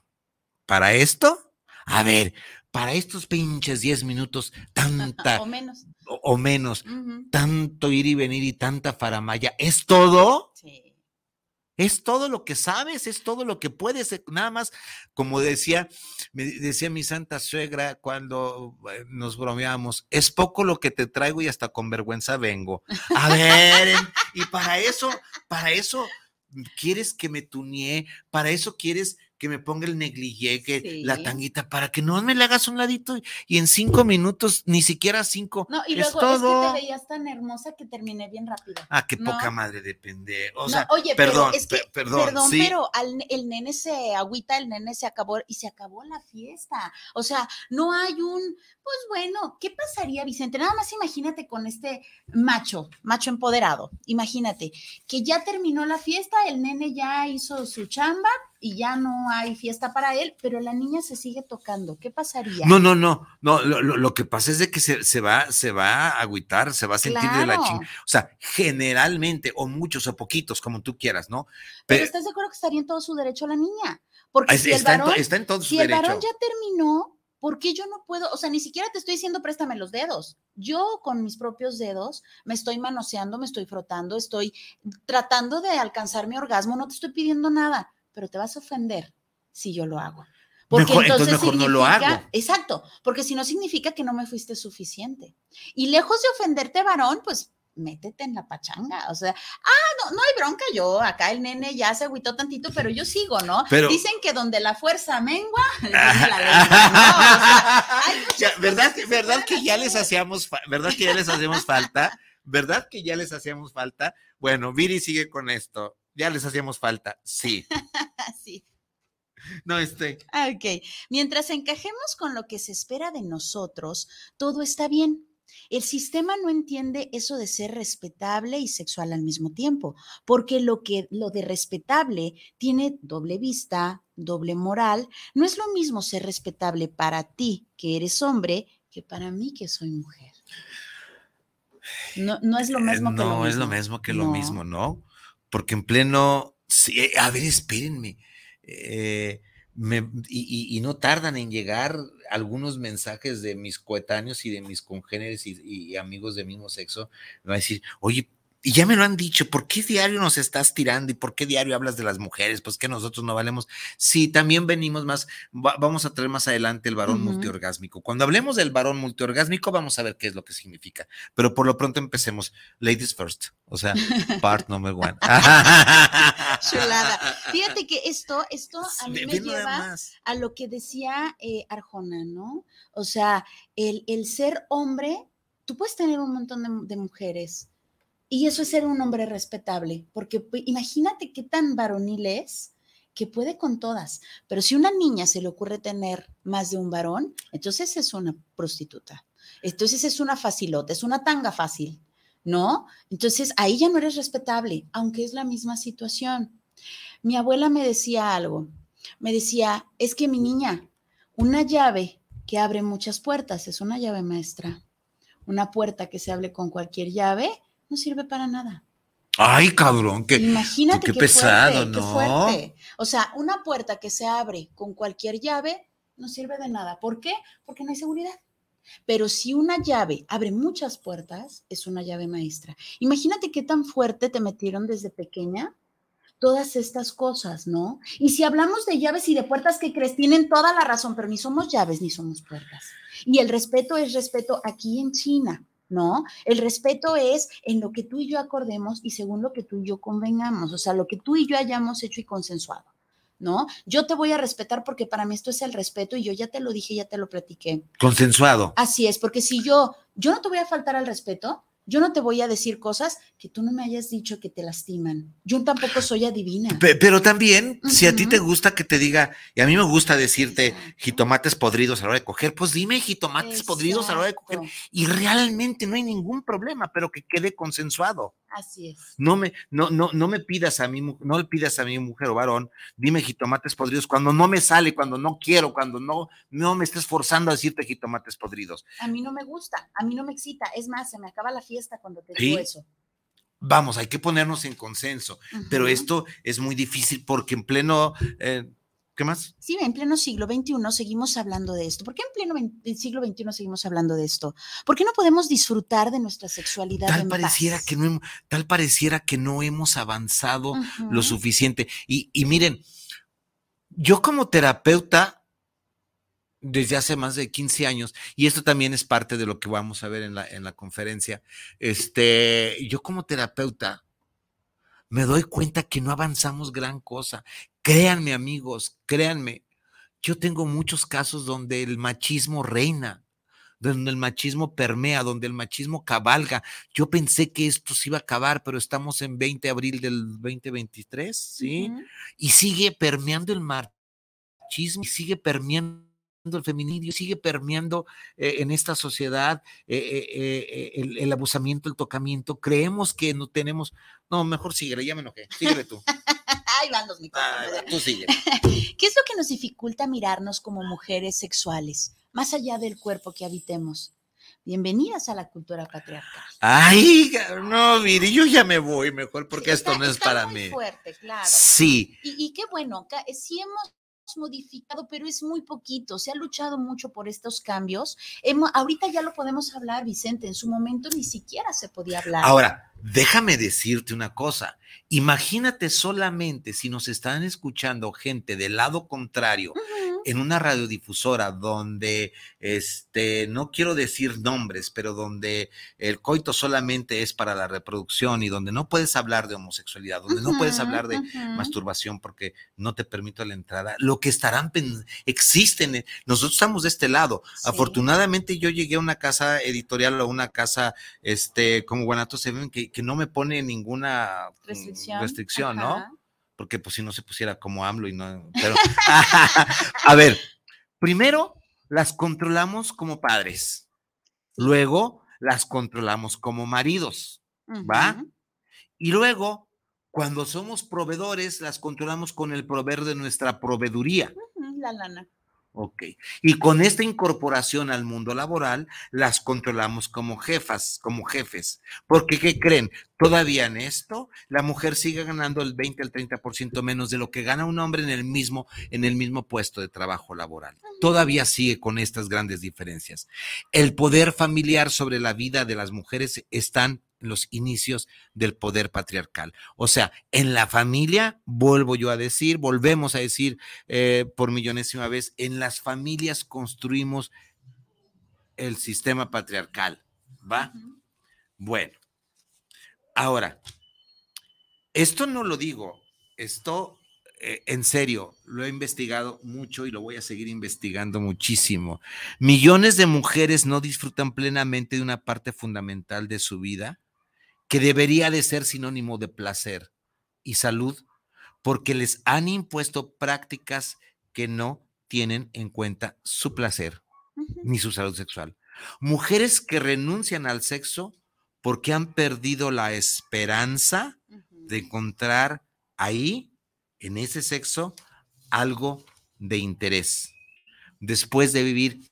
Para esto, a ver, para estos pinches 10 minutos, tanta. o menos. O, menos, tanto ir y venir y tanta faramaya, ¿es todo? Sí. Es todo lo que sabes, es todo lo que puedes, eh, nada más, como decía, me decía mi santa suegra cuando eh, nos bromeamos, es poco lo que te traigo y hasta con vergüenza vengo. A ver, y para eso, para eso quieres que me tunee, para eso quieres que me ponga el negligé, que la tanguita, para que no me le hagas un ladito y en cinco minutos, ni siquiera cinco. No, y luego es que te veías tan hermosa que terminé bien rápido. Ah, qué poca madre depende. O sea, oye, perdón, pero es que, perdón, perdón pero el nene se agüita, el nene se acabó y se acabó la fiesta. O sea, no hay un, pues bueno, ¿qué pasaría, Vicente? Nada más imagínate con este macho, macho empoderado. Imagínate que ya terminó la fiesta, el nene ya hizo su chamba, y ya no hay fiesta para él, pero la niña se sigue tocando. ¿Qué pasaría? No, no, no, no, lo, que pasa es de que se, va, se va a agüitar, se va a sentir de la chingada. O sea, generalmente, o muchos o poquitos, como tú quieras, ¿no? Pero, ¿estás de acuerdo que estaría en todo su derecho la niña? Porque si el varón, está en todo su si el varón ya terminó, ¿por qué yo no puedo? O sea, ni siquiera te estoy diciendo préstame los dedos. Yo con mis propios dedos me estoy manoseando, me estoy frotando, estoy tratando de alcanzar mi orgasmo, no te estoy pidiendo nada pero te vas a ofender si yo lo hago. Porque entonces, mejor no lo hago. Exacto, porque si no significa que no me fuiste suficiente. Y lejos de ofenderte, varón, pues métete en la pachanga. O sea, ah, no, no hay bronca. Yo, acá el nene ya se agüitó tantito, pero yo sigo, ¿no? Dicen que donde la fuerza mengua, la ¿Verdad, ¿Verdad que ya les hacíamos, verdad que ya les hacemos falta? ¿Verdad que ya les hacíamos falta? Bueno, Viri sigue con esto. Ya les hacíamos falta, sí. sí. No, este. Ok. Mientras encajemos con lo que se espera de nosotros, todo está bien. El sistema no entiende eso de ser respetable y sexual al mismo tiempo, porque lo que lo de respetable tiene doble vista, doble moral. No es lo mismo ser respetable para ti, que eres hombre, que para mí que soy mujer. No, no es lo mismo que lo mismo. No es lo mismo que lo mismo, ¿no? Porque en pleno, sí, a ver, espérenme. Eh, y, no tardan en llegar algunos mensajes de mis coetáneos y de mis congéneres y, y amigos de mismo sexo. Me va a decir, oye, y ya me lo han dicho, ¿por qué diario nos estás tirando y por qué diario hablas de las mujeres? Pues que nosotros no valemos. Sí, también venimos más, vamos a traer más adelante el varón multiorgásmico. Cuando hablemos del varón multiorgásmico, vamos a ver qué es lo que significa. Pero por lo pronto empecemos. Ladies first, o sea, part number one. Chulada. Fíjate que esto, esto a mí me lleva a lo que decía eh, Arjona, ¿no? O sea, el, el, ser hombre, tú puedes tener un montón de mujeres y eso es ser un hombre respetable, porque pues, imagínate qué tan varonil es que puede con todas. Pero si una niña se le ocurre tener más de un varón, entonces es una prostituta. Entonces es una facilota, es una tanga fácil, ¿no? Entonces ahí ya no eres respetable, aunque es la misma situación. Mi abuela me decía algo, me decía, es que mi niña, una llave que abre muchas puertas es una llave maestra. Una puerta que se abre con cualquier llave no sirve para nada. Ay, cabrón, qué, Imagínate qué, pesado, ¿no? Qué fuerte. O sea, una puerta que se abre con cualquier llave no sirve de nada. ¿Por qué? Porque no hay seguridad. Pero si una llave abre muchas puertas, es una llave maestra. Imagínate qué tan fuerte te metieron desde pequeña todas estas cosas, ¿no? Y si hablamos de llaves y de puertas, que crees? Tienen toda la razón, pero ni somos llaves ni somos puertas. Y el respeto es respeto aquí en China. ¿No? El respeto es en lo que tú y yo acordemos y según lo que tú y yo convengamos, o sea, lo que tú y yo hayamos hecho y consensuado, ¿no? Yo te voy a respetar porque para mí esto es el respeto y yo ya te lo dije, ya te lo platiqué. Consensuado. Así es, porque si yo, yo no te voy a faltar al respeto, yo no te voy a decir cosas que tú no me hayas dicho que te lastiman. Yo tampoco soy adivina. Pero también, si a ti te gusta que te diga, y a mí me gusta decirte jitomates podridos a la hora de coger, pues dime jitomates podridos a la hora de coger. Y realmente no hay ningún problema, pero que quede consensuado. Así es. No me, no, no, no me pidas a mí, no le pidas a mi mujer o varón, dime jitomates podridos cuando no me sale, cuando no quiero, cuando no, no me estés forzando a decirte jitomates podridos. A mí no me gusta, a mí no me excita. Es más, se me acaba la fiesta cuando te digo eso. Vamos, hay que ponernos en consenso, pero esto es muy difícil porque en pleno, eh, ¿Qué más? Sí, en pleno siglo XXI seguimos hablando de esto. ¿Por qué en pleno siglo XXI seguimos hablando de esto? ¿Por qué no podemos disfrutar de nuestra sexualidad? Tal, pareciera, Que no, tal pareciera que no hemos avanzado lo suficiente. Y, y miren, yo como terapeuta desde hace más de 15 años, y esto también es parte de lo que vamos a ver en la, en la conferencia, este, yo como terapeuta me doy cuenta que no avanzamos gran cosa. Créanme amigos, créanme, yo tengo muchos casos donde el machismo reina, donde el machismo permea, donde el machismo cabalga. Yo pensé que esto se iba a acabar, pero estamos en 20 de abril del 2023, ¿sí? Y sigue permeando el machismo, y sigue permeando el feminicidio, sigue permeando eh, en esta sociedad eh, eh, el, el, abusamiento, el tocamiento. Creemos que no tenemos. No, mejor síguele, ya me enojé. Síguele tú. Ahí van los micrófonos. tú sigue. ¿Qué es lo que nos dificulta mirarnos como mujeres sexuales, más allá del cuerpo que habitemos? Bienvenidas a la cultura patriarcal. Ay, no, mire, yo ya me voy mejor porque esto no es para muy mí. fuerte, claro. Sí. Y, y qué bueno, sí hemos modificado, pero es muy poquito. Se ha luchado mucho por estos cambios. Hemos, ahorita ya lo podemos hablar, Vicente. En su momento ni siquiera se podía hablar. Ahora, déjame decirte una cosa. Imagínate solamente si nos están escuchando gente del lado contrario en una radiodifusora donde, este, no quiero decir nombres, pero donde el coito solamente es para la reproducción y donde no puedes hablar de homosexualidad, donde no puedes hablar de masturbación porque no te permito la entrada, lo que estarán, existen, eh, nosotros estamos de este lado. Afortunadamente yo llegué a una casa editorial o una casa, este, como Guanatos se ven, que, que no me pone ninguna restricción, restricción ¿no? Porque pues si no se pusiera como AMLO y no, pero, a ver, primero las controlamos como padres, luego las controlamos como maridos, ¿va? Y luego, cuando somos proveedores, las controlamos con el proveer de nuestra proveeduría. La lana. Ok. Y con esta incorporación al mundo laboral, las controlamos como jefas, como jefes. Porque, ¿qué creen? Todavía en esto, la mujer sigue ganando el 20 al 30% menos de lo que gana un hombre en el mismo, en el mismo puesto de trabajo laboral. Todavía sigue con estas grandes diferencias. El poder familiar sobre la vida de las mujeres están los inicios del poder patriarcal. O sea, en la familia, vuelvo yo a decir, volvemos a decir eh, por millonésima vez, en las familias construimos el sistema patriarcal. ¿Va? Bueno, ahora, esto no lo digo, esto eh, en serio, lo he investigado mucho y lo voy a seguir investigando muchísimo. Millones de mujeres no disfrutan plenamente de una parte fundamental de su vida que debería de ser sinónimo de placer y salud, porque les han impuesto prácticas que no tienen en cuenta su placer ni su salud sexual. Mujeres que renuncian al sexo porque han perdido la esperanza de encontrar ahí, en ese sexo, algo de interés. Después de vivir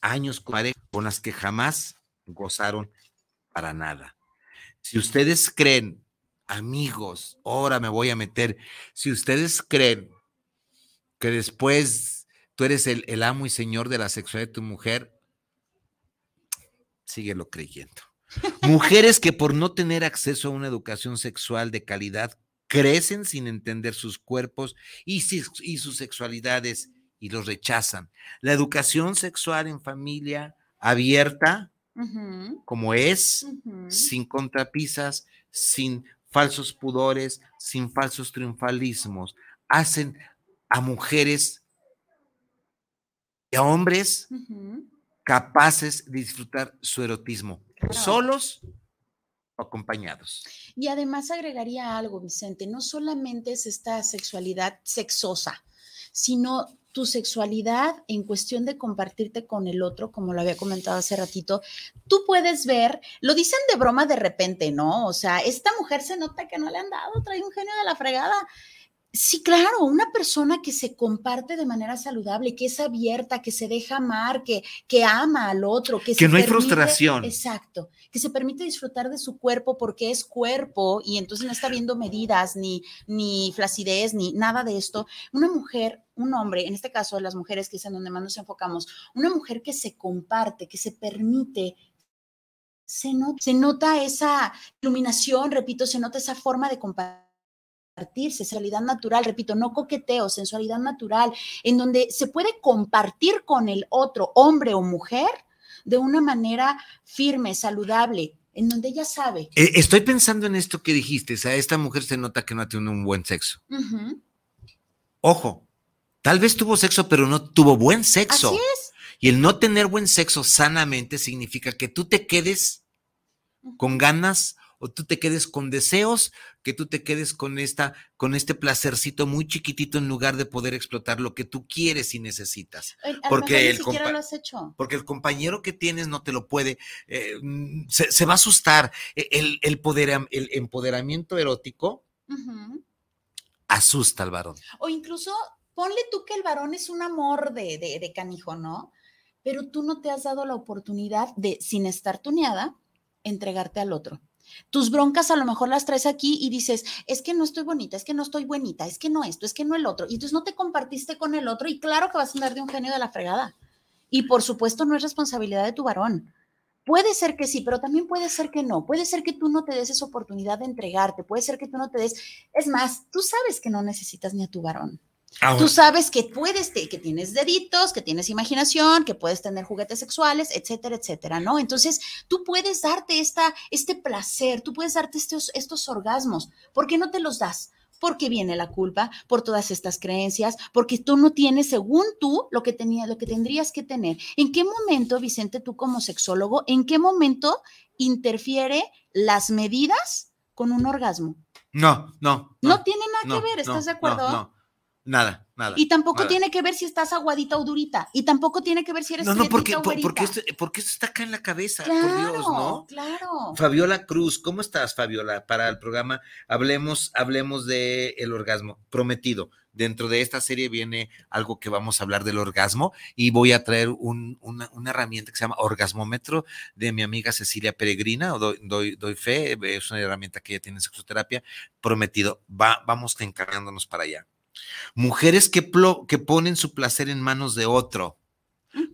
años con las que jamás gozaron para nada. Si ustedes creen, amigos, ahora me voy a meter, si ustedes creen que después tú eres el, amo y señor de la sexualidad de tu mujer, síguelo creyendo. Mujeres que por no tener acceso a una educación sexual de calidad crecen sin entender sus cuerpos y, y sus sexualidades y los rechazan. La educación sexual en familia abierta como es, sin contrapisas, sin falsos pudores, sin falsos triunfalismos. Hacen a mujeres y a hombres capaces de disfrutar su erotismo, solos o acompañados. Y además agregaría algo, Vicente, no solamente es esta sexualidad sexosa, sino tu sexualidad en cuestión de compartirte con el otro, como lo había comentado hace ratito, tú puedes ver, lo dicen de broma de repente, ¿no? O sea, esta mujer se nota que no le han dado, trae un genio de la fregada. Sí, claro, una persona que se comparte de manera saludable, que es abierta, que se deja amar, que, que ama al otro, que, que no hay frustración. Exacto, que se permite disfrutar de su cuerpo porque es cuerpo y entonces no está viendo medidas, ni, ni flacidez, ni nada de esto. Una mujer, un hombre, en este caso las mujeres que es en donde más nos enfocamos, una mujer que se comparte, que se permite se nota, se nota, esa iluminación, repito, se nota esa forma de compartir sensualidad natural, repito, no coqueteo, sensualidad natural, en donde se puede compartir con el otro, hombre o mujer, de una manera firme, saludable, en donde ella sabe. Eh, estoy pensando en esto que dijiste, o sea, esta mujer se nota que no tiene un buen sexo. Ojo, tal vez tuvo sexo, pero no tuvo buen sexo. Así es. Y el no tener buen sexo sanamente significa que tú te quedes con ganas o tú te quedes con deseos, que tú te quedes con esta, con este placercito muy chiquitito en lugar de poder explotar lo que tú quieres y necesitas. porque el porque el compañero que tienes no te lo puede, eh, mm, se, va a asustar. E, el, poder, el empoderamiento erótico asusta al varón. O incluso ponle tú que el varón es un amor de, canijo, ¿no? Pero tú no te has dado la oportunidad de, sin estar tuneada, entregarte al otro. Tus broncas a lo mejor las traes aquí y dices, es que no estoy bonita, es que no estoy buenita, es que no esto, es que no el otro. Y entonces no te compartiste con el otro y claro que vas a andar de un genio de la fregada. Y por supuesto no es responsabilidad de tu varón. Puede ser que sí, pero también puede ser que no. Puede ser que tú no te des esa oportunidad de entregarte. Puede ser que tú no te des. Es más, tú sabes que no necesitas ni a tu varón. Tú sabes que puedes, que tienes deditos, que tienes imaginación, que puedes tener juguetes sexuales, etcétera, etcétera, ¿no? Entonces, tú puedes darte esta, este placer, tú puedes darte estos, estos orgasmos. ¿Por qué no te los das? Porque viene la culpa por todas estas creencias, porque tú no tienes, según tú, lo que tenía, lo que tendrías que tener. ¿En qué momento, Vicente, tú como sexólogo, en qué momento interfiere las medidas con un orgasmo? No, no. No, tiene nada que ver, ¿estás de acuerdo? Nada, nada. Y tampoco nada. tiene que ver si estás aguadita o durita. Y tampoco tiene que ver si eres No, no, porque, o por- porque, esto, porque esto está acá en la cabeza, Claro, por Dios, ¿no? claro. Fabiola Cruz, ¿cómo estás, Fabiola? Para el programa Hablemos, hablemos de el orgasmo prometido. Dentro de esta serie viene algo que vamos a hablar del orgasmo y voy a traer un- una, una herramienta que se llama orgasmómetro de mi amiga Cecilia Peregrina, o doy, doy, doy fe, es una herramienta que ella tiene en sexoterapia, prometido. Va, vamos encargándonos para allá. Mujeres que, plo- que ponen su placer en manos de otro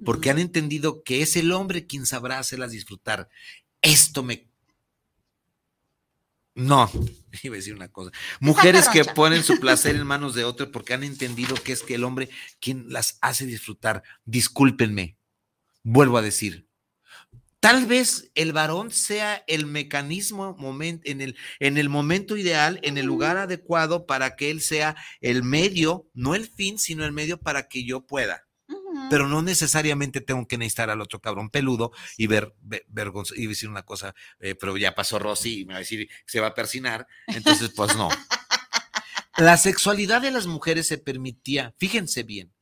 porque han entendido que es el hombre quien sabrá hacerlas disfrutar. Esto me... No, iba a decir una cosa. Mujeres que ponen su placer en manos de otro porque han entendido que es que el hombre quien las hace disfrutar. Discúlpenme, vuelvo a decir. Tal vez el varón sea el mecanismo momen- en, el, en el momento ideal, en el lugar adecuado para que él sea el medio, no el fin, sino el medio para que yo pueda. Pero no necesariamente tengo que necesitar al otro cabrón peludo y ver, ver y decir una cosa, eh, pero ya pasó Rosy y me va a decir que se va a persinar, entonces pues no. La sexualidad de las mujeres se permitía, fíjense bien,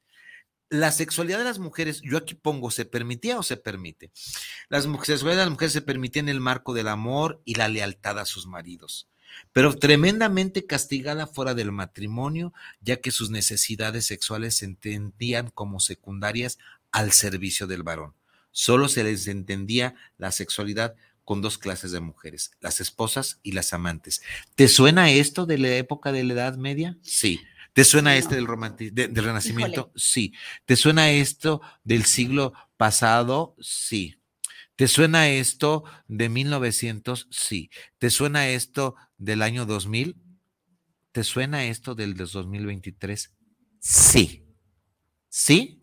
la sexualidad de las mujeres, yo aquí pongo, ¿se permitía o se permite? La sexualidad de las mujeres se permitía en el marco del amor y la lealtad a sus maridos, pero tremendamente castigada fuera del matrimonio, ya que sus necesidades sexuales se entendían como secundarias al servicio del varón. Solo se les entendía la sexualidad con dos clases de mujeres, las esposas y las amantes. ¿Te suena esto de la época de la Edad Media? Sí. ¿Te suena No. este del, de- del Renacimiento? Híjole. Sí. ¿Te suena esto del siglo pasado? Sí. ¿Te suena esto de 1900? Sí. ¿Te suena esto del año 2000? ¿Te suena esto del de 2023? Sí. Sí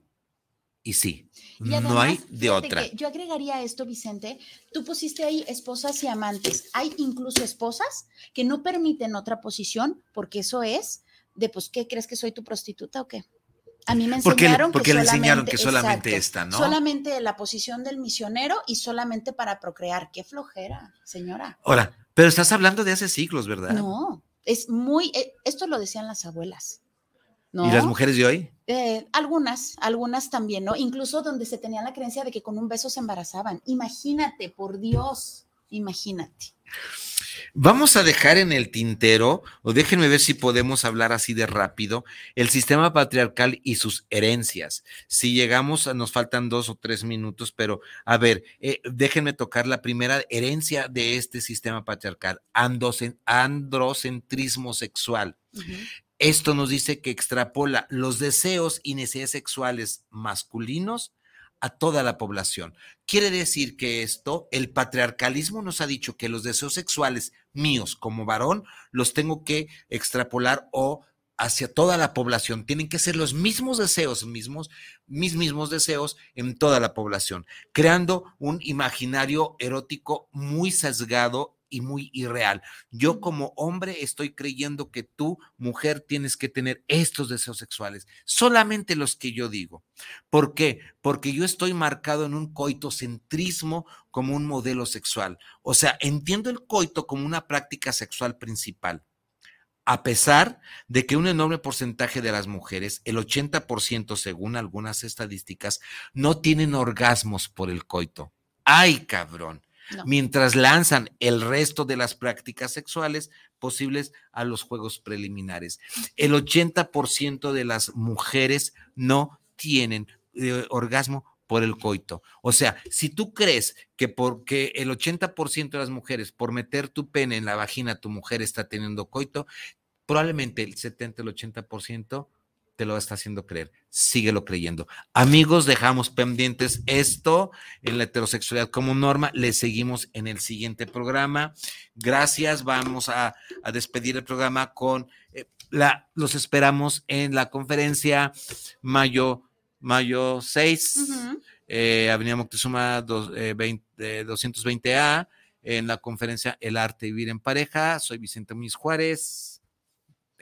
y sí. Y no hay de otra. yo agregaría esto, Vicente. Tú pusiste ahí esposas y amantes. Hay incluso esposas que no permiten otra posición porque eso es de, pues, ¿qué crees que soy tu prostituta o qué? A mí me enseñaron porque que le enseñaron que solamente exacto, esta, ¿no? Solamente la posición del misionero y solamente para procrear. Qué flojera, señora. Ahora, pero estás hablando de hace siglos, ¿verdad? No, es muy, eh, esto lo decían las abuelas. ¿no? ¿Y las mujeres de hoy? Eh, algunas, algunas también, ¿no? Incluso donde se tenía la creencia de que con un beso se embarazaban. Imagínate, por Dios, imagínate. Vamos a dejar en el tintero, o déjenme ver si podemos hablar así de rápido, el sistema patriarcal y sus herencias. Si llegamos, a- nos faltan dos o tres minutos, pero a ver, eh, déjenme tocar la primera herencia de este sistema patriarcal, androcentrismo sexual. Esto nos dice que extrapola los deseos y necesidades sexuales masculinos a toda la población. Quiere decir que esto, el patriarcalismo nos ha dicho que los deseos sexuales míos como varón los tengo que extrapolar o hacia toda la población. Tienen que ser los mismos deseos, mismos, mis mismos deseos en toda la población, creando un imaginario erótico muy sesgado y muy irreal. Yo como hombre estoy creyendo que tú, mujer, tienes que tener estos deseos sexuales, solamente los que yo digo. ¿Por qué? Porque yo estoy marcado en un coitocentrismo como un modelo sexual. O sea, entiendo el coito como una práctica sexual principal. A pesar de que un enorme porcentaje de las mujeres, el 80% según algunas estadísticas, no tienen orgasmos por el coito. ¡Ay, cabrón! No. mientras lanzan el resto de las prácticas sexuales posibles a los juegos preliminares. El 80% de las mujeres no tienen eh, orgasmo por el coito. O sea, si tú crees que porque el 80% de las mujeres por meter tu pene en la vagina tu mujer está teniendo coito, probablemente el 70, el 80% te lo está haciendo creer. Síguelo creyendo. Amigos, dejamos pendientes esto en la heterosexualidad como norma. Le seguimos en el siguiente programa. Gracias. Vamos a, a despedir el programa con eh, la, los esperamos en la conferencia mayo, mayo 6, Ujú. eh, Avenida Moctezuma dos- eh, 20, eh, 220A, en la conferencia El arte de vivir en pareja. Soy Vicente Muñiz Juárez.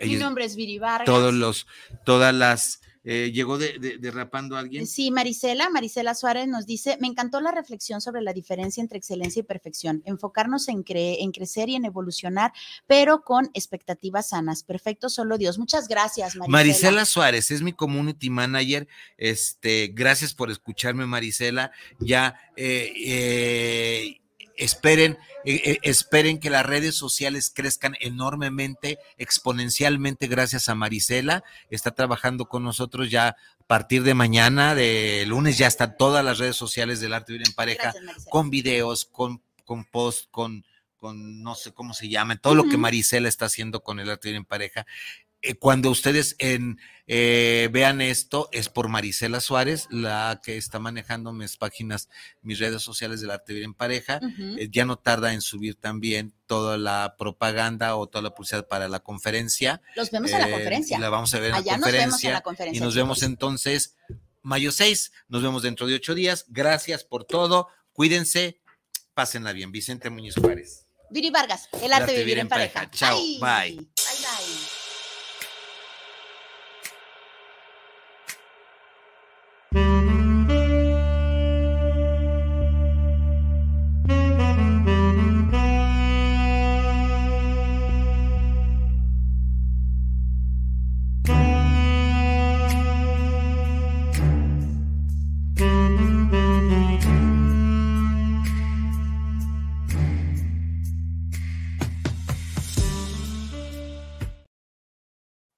Mi nombre es Viri Vargas. todos los, todas las Eh, ¿Llegó derrapando alguien? Sí, Marisela, Marisela Suárez nos dice, me encantó la reflexión sobre la diferencia entre excelencia y perfección, enfocarnos en, en crecer y en evolucionar, pero con expectativas sanas. Perfecto, solo Dios. Muchas gracias, Marisela. Marisela Suárez es mi community manager. Este, gracias por escucharme, Marisela. Ya, eh, eh esperen, eh, eh, esperen que las redes sociales crezcan enormemente, exponencialmente gracias a Marisela. Está trabajando con nosotros ya a partir de mañana, de lunes, ya están todas las redes sociales del Arte Vivir en Pareja, con videos, con, con post, con, con no sé cómo se llama, todo lo que Marisela está haciendo con el Arte Vivir en Pareja. Eh, cuando ustedes en, eh, vean esto, es por Marisela Suárez, la que está manejando mis páginas, mis redes sociales del Arte Vivir en Pareja. Eh, ya no tarda en subir también toda la propaganda o toda la publicidad para la conferencia. Los vemos en la conferencia. La vamos a ver en, la conferencia, Y nos vemos entonces mayo 6. Nos vemos dentro de ocho días. Gracias por todo. Cuídense. Pásenla bien. Vicente Muñoz Juárez. Viri Vargas, el arte, de vivir, en, pareja. Chao. Bye.